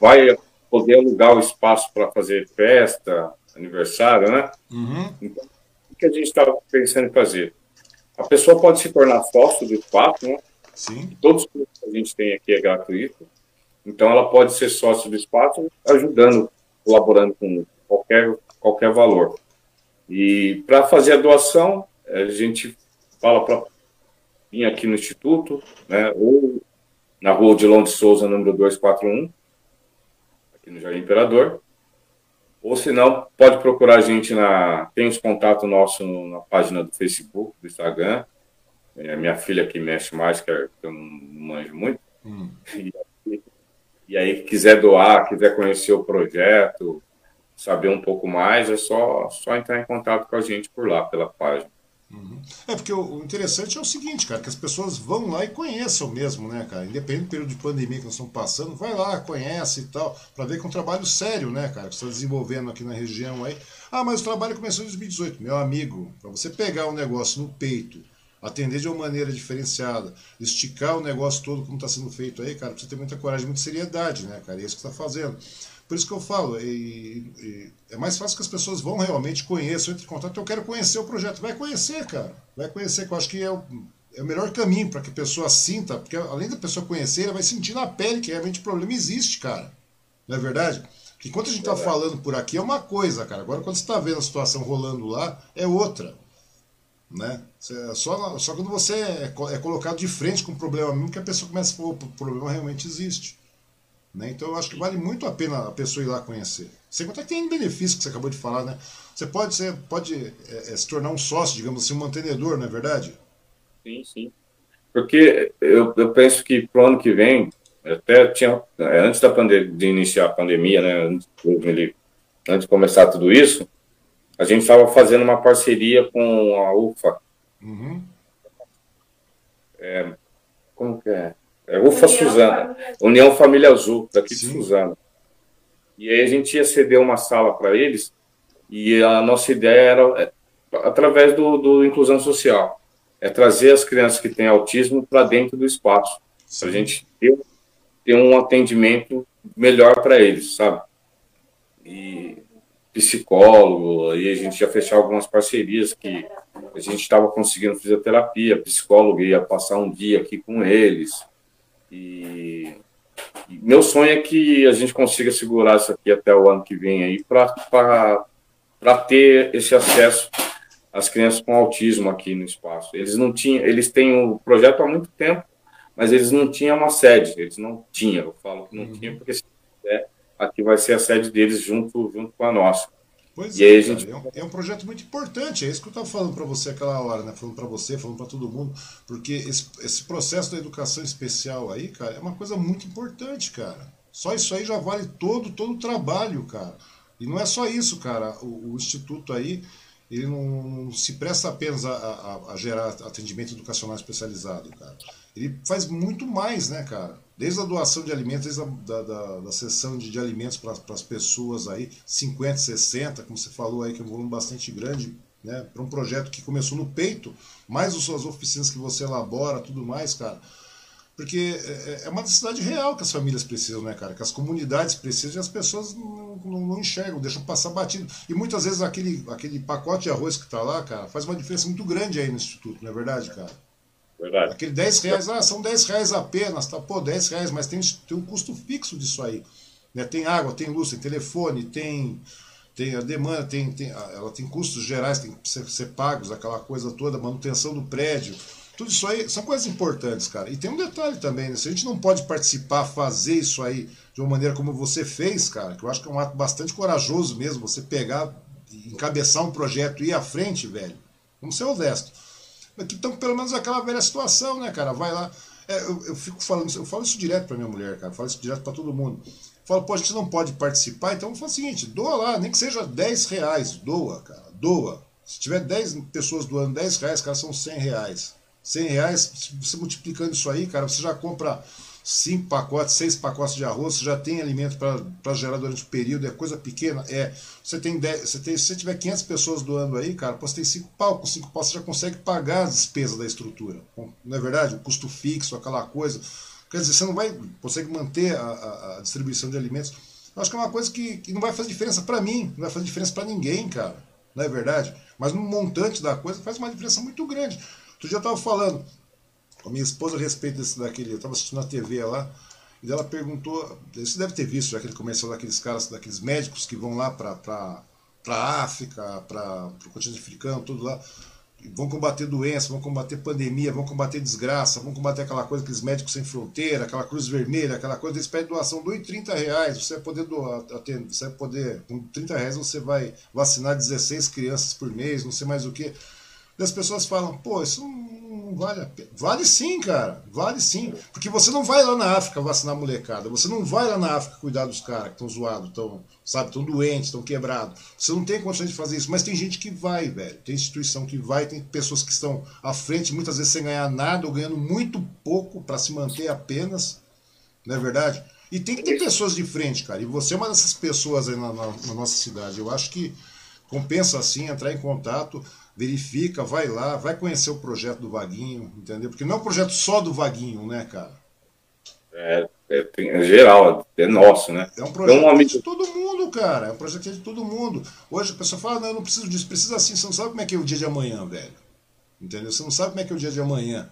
Speaker 2: vai poder alugar o espaço para fazer festa, aniversário, né? Uhum. Então, o que a gente estava pensando em fazer? A pessoa pode se tornar sócio do espaço, né? Sim. Todos os que a gente tem aqui é gratuito. Então, ela pode ser sócio do espaço, ajudando, colaborando com qualquer, qualquer valor. E para fazer a doação, a gente fala para vir aqui no Instituto, né, ou na rua de Souza, número 241, aqui no Jardim Imperador. Ou se não, pode procurar a gente na. Tem os contatos nossos na página do Facebook, do Instagram. É minha filha que mexe mais, que eu não manjo muito. Hum. E, e aí, quiser doar, quiser conhecer o projeto, saber um pouco mais, é só, só entrar em contato com a gente por lá, pela página.
Speaker 1: Uhum. É porque o, interessante é o seguinte, cara, que as pessoas vão lá e conheçam mesmo, né, cara? Independente do período de pandemia que nós estamos passando, vai lá, conhece e tal, para ver que é um trabalho sério, né, cara, que está desenvolvendo aqui na região aí. Ah, mas o trabalho começou em 2018. Meu amigo, para você pegar um negócio no peito, atender de uma maneira diferenciada, esticar o negócio todo como está sendo feito aí, cara, precisa ter muita coragem, muita seriedade, né, cara? É isso que está fazendo. Por isso que eu falo, e, e, é mais fácil que as pessoas vão realmente conheçam, entre em contato. Eu quero conhecer o projeto. Vai conhecer, cara. Vai conhecer, que eu acho que é o, é o melhor caminho para que a pessoa sinta, porque além da pessoa conhecer, ela vai sentir na pele que realmente o problema existe, cara. Não é verdade? Que enquanto a gente está falando por aqui é uma coisa, cara. Agora, quando você está vendo a situação rolando lá, é outra. Né? Só, só quando você é, é colocado de frente com o problema mesmo que a pessoa começa a falar, o problema realmente existe. Né? Então eu acho que vale muito a pena a pessoa ir lá conhecer. Sem contar que tem benefício que você acabou de falar, né? Você pode, você pode é, é, se tornar um sócio, digamos assim, um mantenedor, não é verdade?
Speaker 2: Sim, sim. Porque eu, eu penso que pro ano que vem, até tinha, é, antes da de iniciar a pandemia, né, antes, antes de começar tudo isso, a gente estava fazendo uma parceria com a UFA. Uhum. É, como que é? É UFA União Suzana, União Família Azul, daqui Sim. de Suzana. E aí a gente ia ceder uma sala para eles, e a nossa ideia era, é, através do, do Inclusão Social, é trazer as crianças que têm autismo para dentro do espaço, para a gente ter, ter um atendimento melhor para eles, sabe? E psicólogo, aí a gente já fechar algumas parcerias que a gente estava conseguindo fisioterapia, psicólogo ia passar um dia aqui com eles, e meu sonho é que a gente consiga segurar isso aqui até o ano que vem aí para ter esse acesso às crianças com autismo aqui no espaço. Eles não tinham, eles têm o projeto há muito tempo, mas eles não tinham uma sede, eles não tinham, eu falo que não uhum. tinham, porque se quiser, aqui vai ser a sede deles junto, junto com a nossa.
Speaker 1: Pois e é, aí, gente... é, um, é, um, projeto muito importante, é isso que eu estava falando para você aquela hora, né? Falando para você, falando para todo mundo, porque esse, esse processo da educação especial aí, cara, é uma coisa muito importante, cara. Só isso aí já vale todo, todo o trabalho, cara. E não é só isso, cara. O, o Instituto aí, ele não, não, se presta apenas a, a, a gerar atendimento educacional especializado, cara. Ele faz muito mais, né, cara? Desde a doação de alimentos, desde a da, da, da sessão de, de alimentos para as pessoas aí, 50, 60, como você falou aí, que é um volume bastante grande, né? Para um projeto que começou no peito, mais as suas oficinas que você elabora, tudo mais, cara. Porque é, é uma necessidade real que as famílias precisam, né, cara? Que as comunidades precisam e as pessoas não, não, não enxergam, deixam passar batido. E muitas vezes aquele, aquele pacote de arroz que está lá, cara, faz uma diferença muito grande aí no Instituto, não é verdade, cara? Verdade. Aquele 10 reais, ah, são 10 reais apenas, tá? Pô, 10 reais, mas tem, tem um custo fixo disso aí. Né? Tem água, tem luz, tem telefone, tem, tem a demanda, tem, tem, ela tem custos gerais, tem que ser, ser pagos, aquela coisa toda, manutenção do prédio. Tudo isso aí são coisas importantes, cara. E tem um detalhe também, né? Se a gente não pode participar, fazer isso aí de uma maneira como você fez, cara, que eu acho que é um ato bastante corajoso mesmo, você pegar, encabeçar um projeto e ir à frente, velho. Vamos ser honestos que estão pelo menos aquela velha situação, né, cara? Vai lá. É, eu, eu, fico falando, eu falo isso direto pra minha mulher, cara. Eu falo isso direto pra todo mundo. Eu falo, pô, a gente não pode participar, então falo o seguinte, doa lá, nem que seja 10 reais, doa, cara, doa. Se tiver 10 pessoas doando 10 reais, cara, são 100 reais. 100 reais, você multiplicando isso aí, cara, você já compra cinco pacotes, seis pacotes de arroz, você já tem alimento para gerar durante o período, é coisa pequena. É, você tem, dez, você tem se você tiver 500 pessoas doando aí, cara, você tem cinco pau, com cinco pau você já consegue pagar as despesas da estrutura. Não é verdade? O custo fixo, aquela coisa. Quer dizer, você não vai consegue manter a, a, a distribuição de alimentos. Eu acho que é uma coisa que, que não vai fazer diferença para mim, não vai fazer diferença para ninguém, cara. Não é verdade? Mas no montante da coisa faz uma diferença muito grande. Tu já estava falando, a minha esposa a respeito desse, daquele. Eu estava assistindo na TV lá, e ela perguntou. Você deve ter visto aquele comercial daqueles caras, daqueles médicos que vão lá para a África, para o continente africano, tudo lá. Vão combater doença, vão combater pandemia, vão combater desgraça, vão combater aquela coisa, aqueles médicos sem fronteira, aquela cruz vermelha, aquela coisa, eles pedem doação, doe 30 reais, você vai poder doar, você vai poder, com 30 reais você vai vacinar 16 crianças por mês, não sei mais o que. E as pessoas falam, pô, isso não vale a pena. Vale sim, cara. Vale sim. Porque você não vai lá na África vacinar molecada. Você não vai lá na África cuidar dos caras que estão zoados, estão, sabe, estão doentes, estão quebrados. Você não tem condições de fazer isso. Mas tem gente que vai, velho. Tem instituição que vai, tem pessoas que estão à frente, muitas vezes sem ganhar nada ou ganhando muito pouco para se manter apenas. Não é verdade? E tem que ter pessoas de frente, cara. E você é uma dessas pessoas aí na, na, na nossa cidade. Eu acho que compensa assim entrar em contato verifica, vai lá, vai conhecer o projeto do Vaguinho, entendeu? Porque não é um projeto só do Vaguinho, né, cara?
Speaker 2: É, é, é geral, é nosso, né?
Speaker 1: É um projeto um amigo... de todo mundo, cara. É um projeto de todo mundo. Hoje a pessoa fala, não, eu não preciso disso, precisa assim, você não sabe como é que é o dia de amanhã, velho. Entendeu? Você não sabe como é que é o dia de amanhã.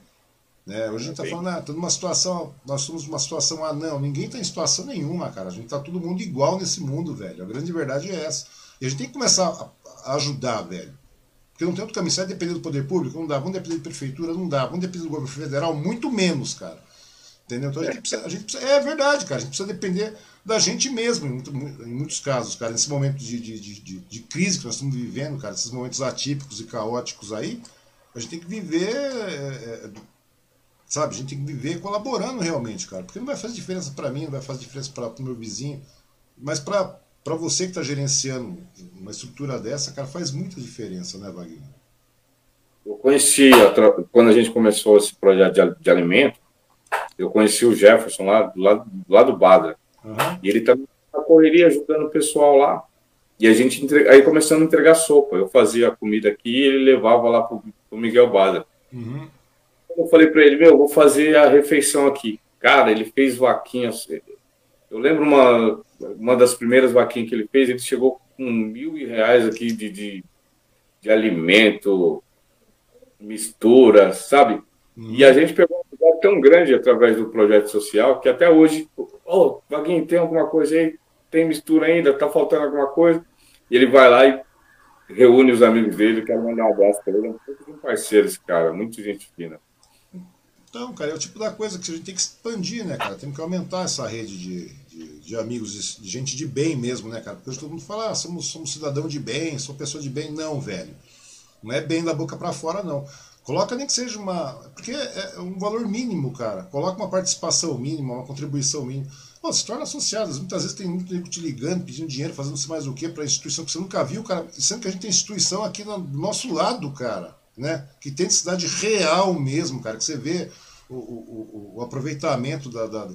Speaker 1: Né? Hoje a gente está falando, ah, tá numa situação, nós somos numa situação, ah, não, ninguém está em situação nenhuma, cara. A gente está todo mundo igual nesse mundo, velho. A grande verdade é essa. E a gente tem que começar a ajudar, velho. Porque não tem outro caminho. Se depender do poder público, não dá. Vamos depender da prefeitura, não dá. Vamos depender do governo federal, muito menos, cara. Entendeu? Então a gente, precisa, a gente precisa, É verdade, cara. A gente precisa depender da gente mesmo, em, muito, em muitos casos, cara. Nesse momento de, de, de, de, crise que nós estamos vivendo, cara, esses momentos atípicos e caóticos aí, a gente tem que viver. É, é, sabe? A gente tem que viver colaborando realmente, cara. Porque não vai fazer diferença para mim, não vai fazer diferença para o meu vizinho. Mas para para você que está gerenciando uma estrutura dessa, cara, faz muita diferença, né, Wagner?
Speaker 2: Eu conheci, quando a gente começou esse projeto de, de alimento, eu conheci o Jefferson lá, lá, lá do Badra. Uhum. E ele também na correria ajudando o pessoal lá. E a gente aí começando a entregar sopa. Eu fazia a comida aqui e ele levava lá para o Miguel Badra. Uhum. Eu falei para ele, meu, vou fazer a refeição aqui. Cara, ele fez vaquinhas. Eu lembro uma, uma das primeiras vaquinhas que ele fez, ele chegou com mil reais aqui de, de, de alimento, mistura, sabe? Uhum. E a gente pegou é tão grande através do projeto social que até hoje, oh, Vaguinho, tem alguma coisa aí? Tem mistura ainda? Tá faltando alguma coisa? E ele vai lá e reúne os amigos dele, quero mandar um abraço para ele. É um parceiro esse cara, muito gente fina.
Speaker 1: Então, cara, é o tipo da coisa que a gente tem que expandir, né, cara? Tem que aumentar essa rede de, de, de amigos, de gente de bem mesmo, né, cara? Porque hoje todo mundo fala, ah, somos, somos cidadão de bem, sou pessoa de bem. Não, velho. Não é bem da boca para fora, não. Coloca nem que seja uma. Porque é um valor mínimo, cara. Coloca uma participação mínima, uma contribuição mínima. Pô, se torna associado. Muitas vezes tem muito tempo te ligando, pedindo dinheiro, fazendo mais o quê para instituição que você nunca viu, cara. Sendo que a gente tem instituição aqui do nosso lado, cara. Né? Que tem necessidade real mesmo, cara. Que você vê o, o, o aproveitamento da, da,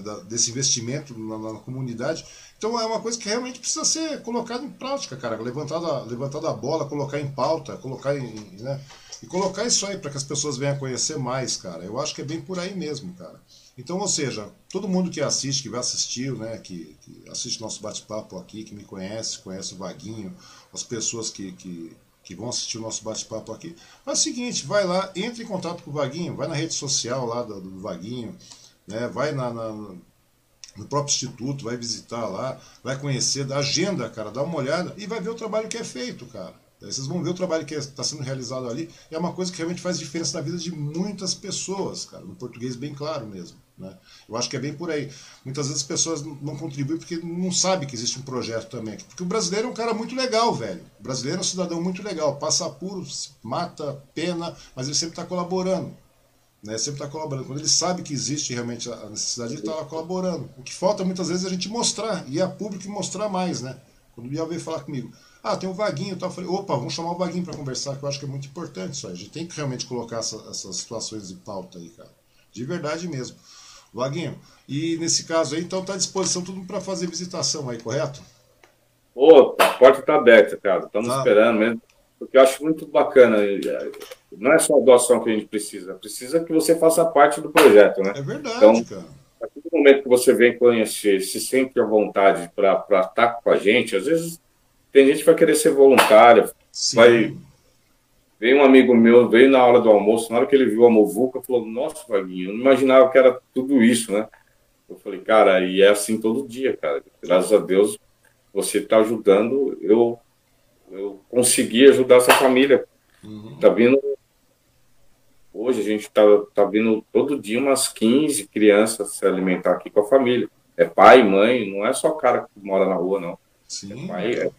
Speaker 1: da, desse investimento na, na, comunidade. Então é uma coisa que realmente precisa ser colocada em prática, cara. Levantada, levantada a bola, colocar em pauta, colocar em. Né? E colocar isso aí para que as pessoas venham a conhecer mais, cara. Eu acho que é bem por aí mesmo, cara. Então, ou seja, todo mundo que assiste, que vai assistir, né, que, que assiste nosso bate-papo aqui, que me conhece, conhece o Vaguinho, as pessoas que, que, que vão assistir o nosso bate-papo aqui, faz o seguinte, vai lá, entre em contato com o Vaguinho, vai na rede social lá do, do Vaguinho, né, vai na, na, no próprio instituto, vai visitar lá, vai conhecer, da agenda, cara, dá uma olhada e vai ver o trabalho que é feito, cara. Daí vocês vão ver o trabalho que está sendo realizado ali. E é uma coisa que realmente faz diferença na vida de muitas pessoas, cara. No português bem claro mesmo. Né? Eu acho que é bem por aí. Muitas vezes as pessoas não contribuem porque não sabem que existe um projeto também. Porque o brasileiro é um cara muito legal, velho. O brasileiro é um cidadão muito legal. Passa apuro, mata, pena, mas ele sempre está colaborando. Né? Sempre está colaborando. Quando ele sabe que existe realmente a necessidade, ele está colaborando. O que falta muitas vezes é a gente mostrar, e a público mostrar mais, né? Quando o Biel veio falar comigo, ah, tem um vaguinho e tal. Eu falei, opa, vamos chamar o vaguinho para conversar, que eu acho que é muito importante isso aí. A gente tem que realmente colocar essa, essas situações em pauta aí, cara. De verdade mesmo. Vaguinho, e nesse caso aí, então tá à disposição tudo para fazer visitação aí, correto?
Speaker 2: Ô, a porta tá aberta, cara. Estamos tá. esperando mesmo. Porque eu acho muito bacana. Não é só a doação que a gente precisa, precisa que você faça parte do projeto, né?
Speaker 1: É verdade, então, cara.
Speaker 2: Partir do momento que você vem conhecer, se sente à vontade para estar com a gente, às vezes tem gente que vai querer ser voluntária, Sim. vai. Veio um amigo meu, veio na hora do almoço, na hora que ele viu a Movuca, falou: Nossa, Vaguinho, eu não imaginava que era tudo isso, né? Eu falei, cara, e é assim todo dia, cara. Graças a Deus você está ajudando. Eu, eu consegui ajudar essa família. Uhum. Tá vindo. Hoje a gente tá, tá vindo todo dia umas 15 crianças se alimentar aqui com a família. É pai, mãe, não é só cara que mora na rua, não.
Speaker 1: Sim. É pai, é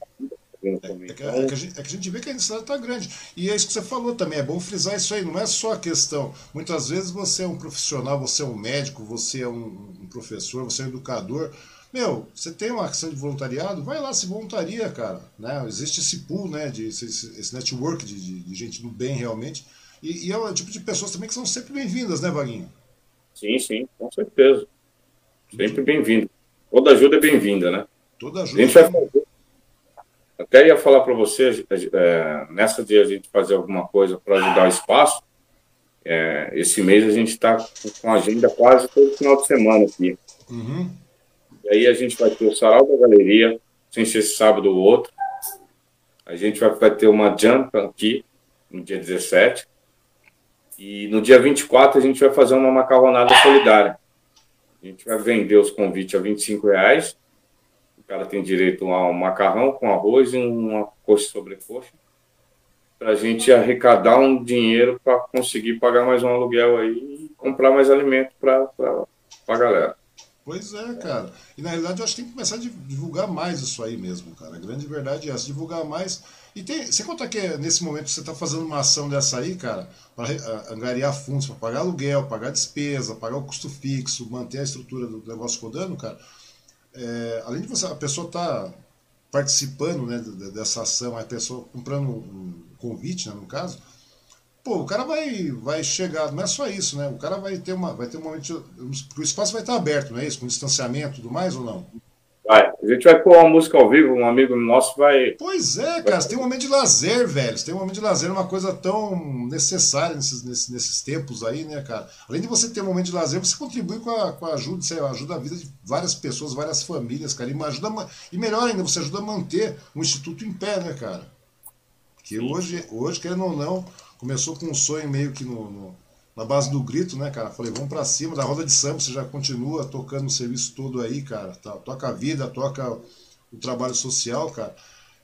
Speaker 1: é, é, que, é, que gente, é, que, a gente vê que a necessidade está grande. E é isso que você falou também, é bom frisar isso aí, não é só a questão. Muitas vezes você é um profissional, você é um médico, você é um, um professor, você é um educador. Meu, você tem uma ação de voluntariado, vai lá, se voluntaria, cara. Né? Existe esse pool, né, de, esse, esse network de, de, de, gente do bem realmente. E, e, é o tipo de pessoas também que são sempre bem-vindas, né, Vaguinho?
Speaker 2: Sim, sim, com certeza. Sempre bem-vindo. Toda ajuda é bem-vinda, né?
Speaker 1: Toda ajuda. A gente vai fazer
Speaker 2: até ia falar para você, é, nessa dia a gente fazer alguma coisa para ajudar o espaço. É, esse mês a gente está com agenda quase todo final de semana aqui. Uhum. E aí a gente vai ter o Sarau da Galeria, sem ser esse sábado ou outro. A gente vai, vai ter uma jump aqui, no dia 17. E no dia 24 a gente vai fazer uma macarronada solidária. A gente vai vender os convites a 25 reais cara tem direito a um macarrão com arroz e uma coxa sobre coxa, para a gente arrecadar um dinheiro para conseguir pagar mais um aluguel aí e comprar mais alimento para a galera.
Speaker 1: Pois é, cara. E na realidade eu acho que tem que começar a divulgar mais isso aí mesmo, cara. A grande verdade é essa, divulgar mais. E tem, você conta que nesse momento você está fazendo uma ação dessa aí, cara, para angariar fundos, para pagar aluguel, pagar despesa, pagar o custo fixo, manter a estrutura do negócio rodando, cara é, além de você, a pessoa estar tá participando né, dessa ação, a pessoa comprando um convite, né, no caso, pô, o cara vai, vai chegar, não é só isso, né? O cara vai ter uma, vai ter um momento, o espaço vai estar aberto, não é isso? Com distanciamento tudo mais ou não?
Speaker 2: Vai. A gente vai pôr uma música ao vivo, um amigo nosso vai.
Speaker 1: Pois é, cara, você tem um momento de lazer, velho. Você tem um momento de lazer, uma coisa tão necessária nesses, nesses, nesses tempos aí, né, cara? Além de você ter um momento de lazer, você contribui com a, com a ajuda, lá, ajuda a vida de várias pessoas, várias famílias, cara. E, ajuda, e melhor ainda, você ajuda a manter o instituto em pé, né, cara? Porque hoje, hoje, querendo ou não, começou com um sonho meio que no, no na base do grito, né, cara? Falei, vamos para cima, da roda de samba, você já continua tocando o serviço todo aí, cara. Tá, toca a vida, toca o trabalho social, cara.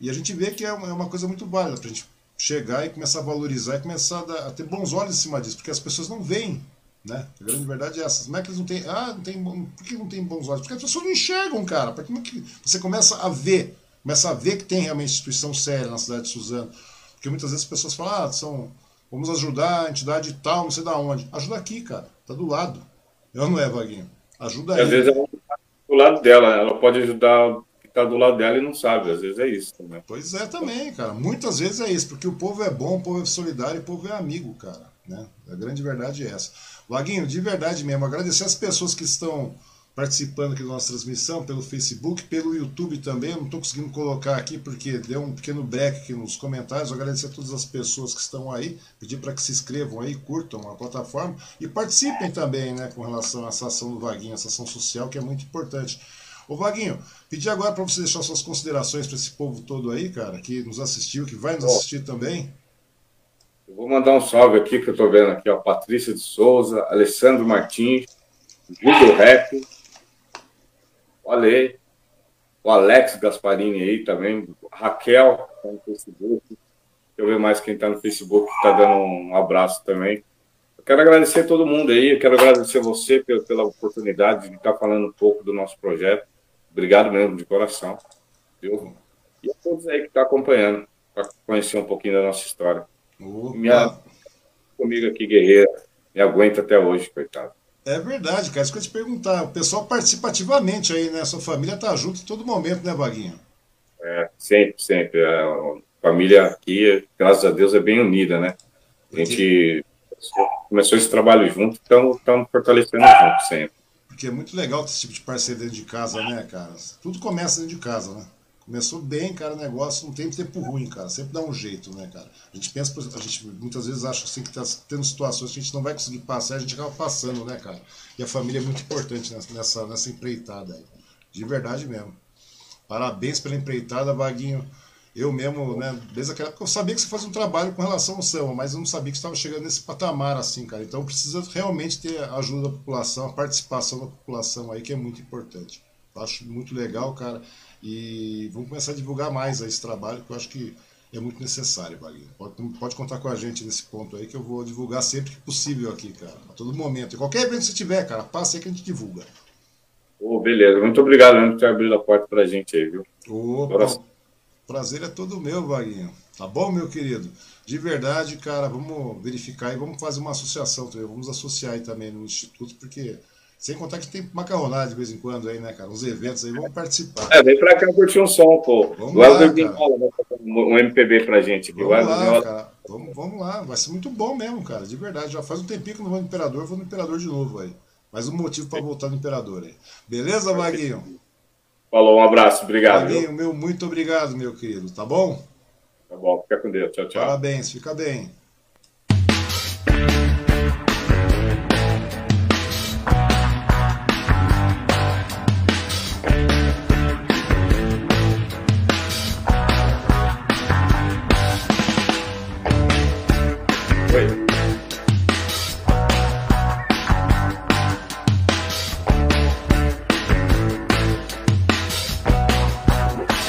Speaker 1: E a gente vê que é uma, é uma coisa muito válida pra gente chegar e começar a valorizar e começar a, dar, a, ter bons olhos em cima disso, porque as pessoas não veem, né? A grande verdade é essa. Como é que eles não têm. Ah, não tem. Por que não tem bons olhos? Porque as pessoas não enxergam, cara. Porque você começa a ver, começa a ver que tem realmente instituição séria na cidade de Suzano. Porque muitas vezes as pessoas falam, ah, são. Vamos ajudar a entidade tal, não sei da onde. Ajuda aqui, cara. Tá do lado. Eu não é, Vaguinho. Ajuda aí.
Speaker 2: Às vezes ela tá do lado dela, ela pode ajudar tá do lado dela e não sabe, às vezes é isso também.
Speaker 1: Pois é também, cara. Muitas vezes é isso, porque o povo é bom, o povo é solidário, o povo é amigo, cara. Né? A grande verdade é essa. Vaguinho, de verdade mesmo, agradecer as pessoas que estão participando aqui da nossa transmissão pelo Facebook, pelo YouTube também. Eu não estou conseguindo colocar aqui porque deu um pequeno break aqui nos comentários. Eu agradecer a todas as pessoas que estão aí, pedir para que se inscrevam aí, curtam a plataforma e participem também né, com relação a essa ação do Vaguinho, essa ação social que é muito importante. Ô Vaguinho, pedi agora para você deixar suas considerações para esse povo todo aí, cara, que nos assistiu, que vai nos assistir também.
Speaker 2: Eu vou mandar um salve aqui, que eu estou vendo aqui, ó, Patrícia de Souza, Alessandro Martins, Júlio Rep, o Ale, o Alex Gasparini aí também, Raquel, que tá no Facebook. Deixa eu ver mais quem está no Facebook, que está dando um abraço também. Quero agradecer todo mundo aí, quero agradecer você pela, pela oportunidade de estar falando um pouco do nosso projeto. Obrigado mesmo, de coração. Viu? E a todos aí que estão tá acompanhando, para conhecer um pouquinho da nossa história. Opa. Minha comigo aqui, guerreira, me aguenta até hoje, coitado.
Speaker 1: É verdade, cara. Isso que eu te perguntar. O pessoal participa ativamente aí, né? Sua família tá junto em todo momento, né, Vaguinho?
Speaker 2: É, sempre, sempre. A família aqui, graças a Deus, é bem unida, né? A gente começou esse trabalho junto, então estamos fortalecendo junto sempre.
Speaker 1: Porque é muito legal esse tipo de parceria dentro de casa, né, cara? Tudo começa dentro de casa, né? Começou bem, cara, o negócio não tem tempo ruim, cara. Sempre dá um jeito, né, cara? A gente pensa, a gente muitas vezes acha assim, que tá tendo situações que a gente não vai conseguir passar, a gente acaba passando, né, cara? E a família é muito importante nessa, nessa empreitada aí. De verdade mesmo. Parabéns pela empreitada, Vaguinho. Eu mesmo, né, desde aquela época, eu sabia que você fazia um trabalho com relação ao samba, mas eu não sabia que estava chegando nesse patamar assim, cara. Então precisa realmente ter a ajuda da população, a participação da população aí, que é muito importante. Eu acho muito legal, cara. E vamos começar a divulgar mais esse trabalho, que eu acho que é muito necessário, Baguinho. Pode, pode contar com a gente nesse ponto aí, que eu vou divulgar sempre que possível aqui, cara. A todo momento. E qualquer evento que você tiver, cara, passa aí que a gente divulga.
Speaker 2: Oh, beleza. Muito obrigado mesmo por ter abrido a porta pra gente aí, viu?
Speaker 1: Opa. Prazer é todo meu, Vaguinho. Tá bom, meu querido? De verdade, cara, vamos verificar e vamos fazer uma associação também. Vamos associar aí também no Instituto, porque sem contar que tem macarronada de vez em quando aí, né, cara? Uns eventos aí, vamos participar.
Speaker 2: É, vem pra cá curtir um som, pô. Vamos lá, cara. um MPB pra gente.
Speaker 1: Vamos lá, cara. Vamos, vamos lá. Vai ser muito bom mesmo, cara. De verdade. Já faz um tempinho que não vou no Imperador, vou no Imperador de novo aí. Mais um motivo para voltar no Imperador aí. Beleza, Vaguinho?
Speaker 2: Falou, um abraço, obrigado.
Speaker 1: Vaguinho, meu, muito obrigado, meu querido, tá bom?
Speaker 2: Tá bom, fica com Deus, tchau, tchau.
Speaker 1: Parabéns, fica bem.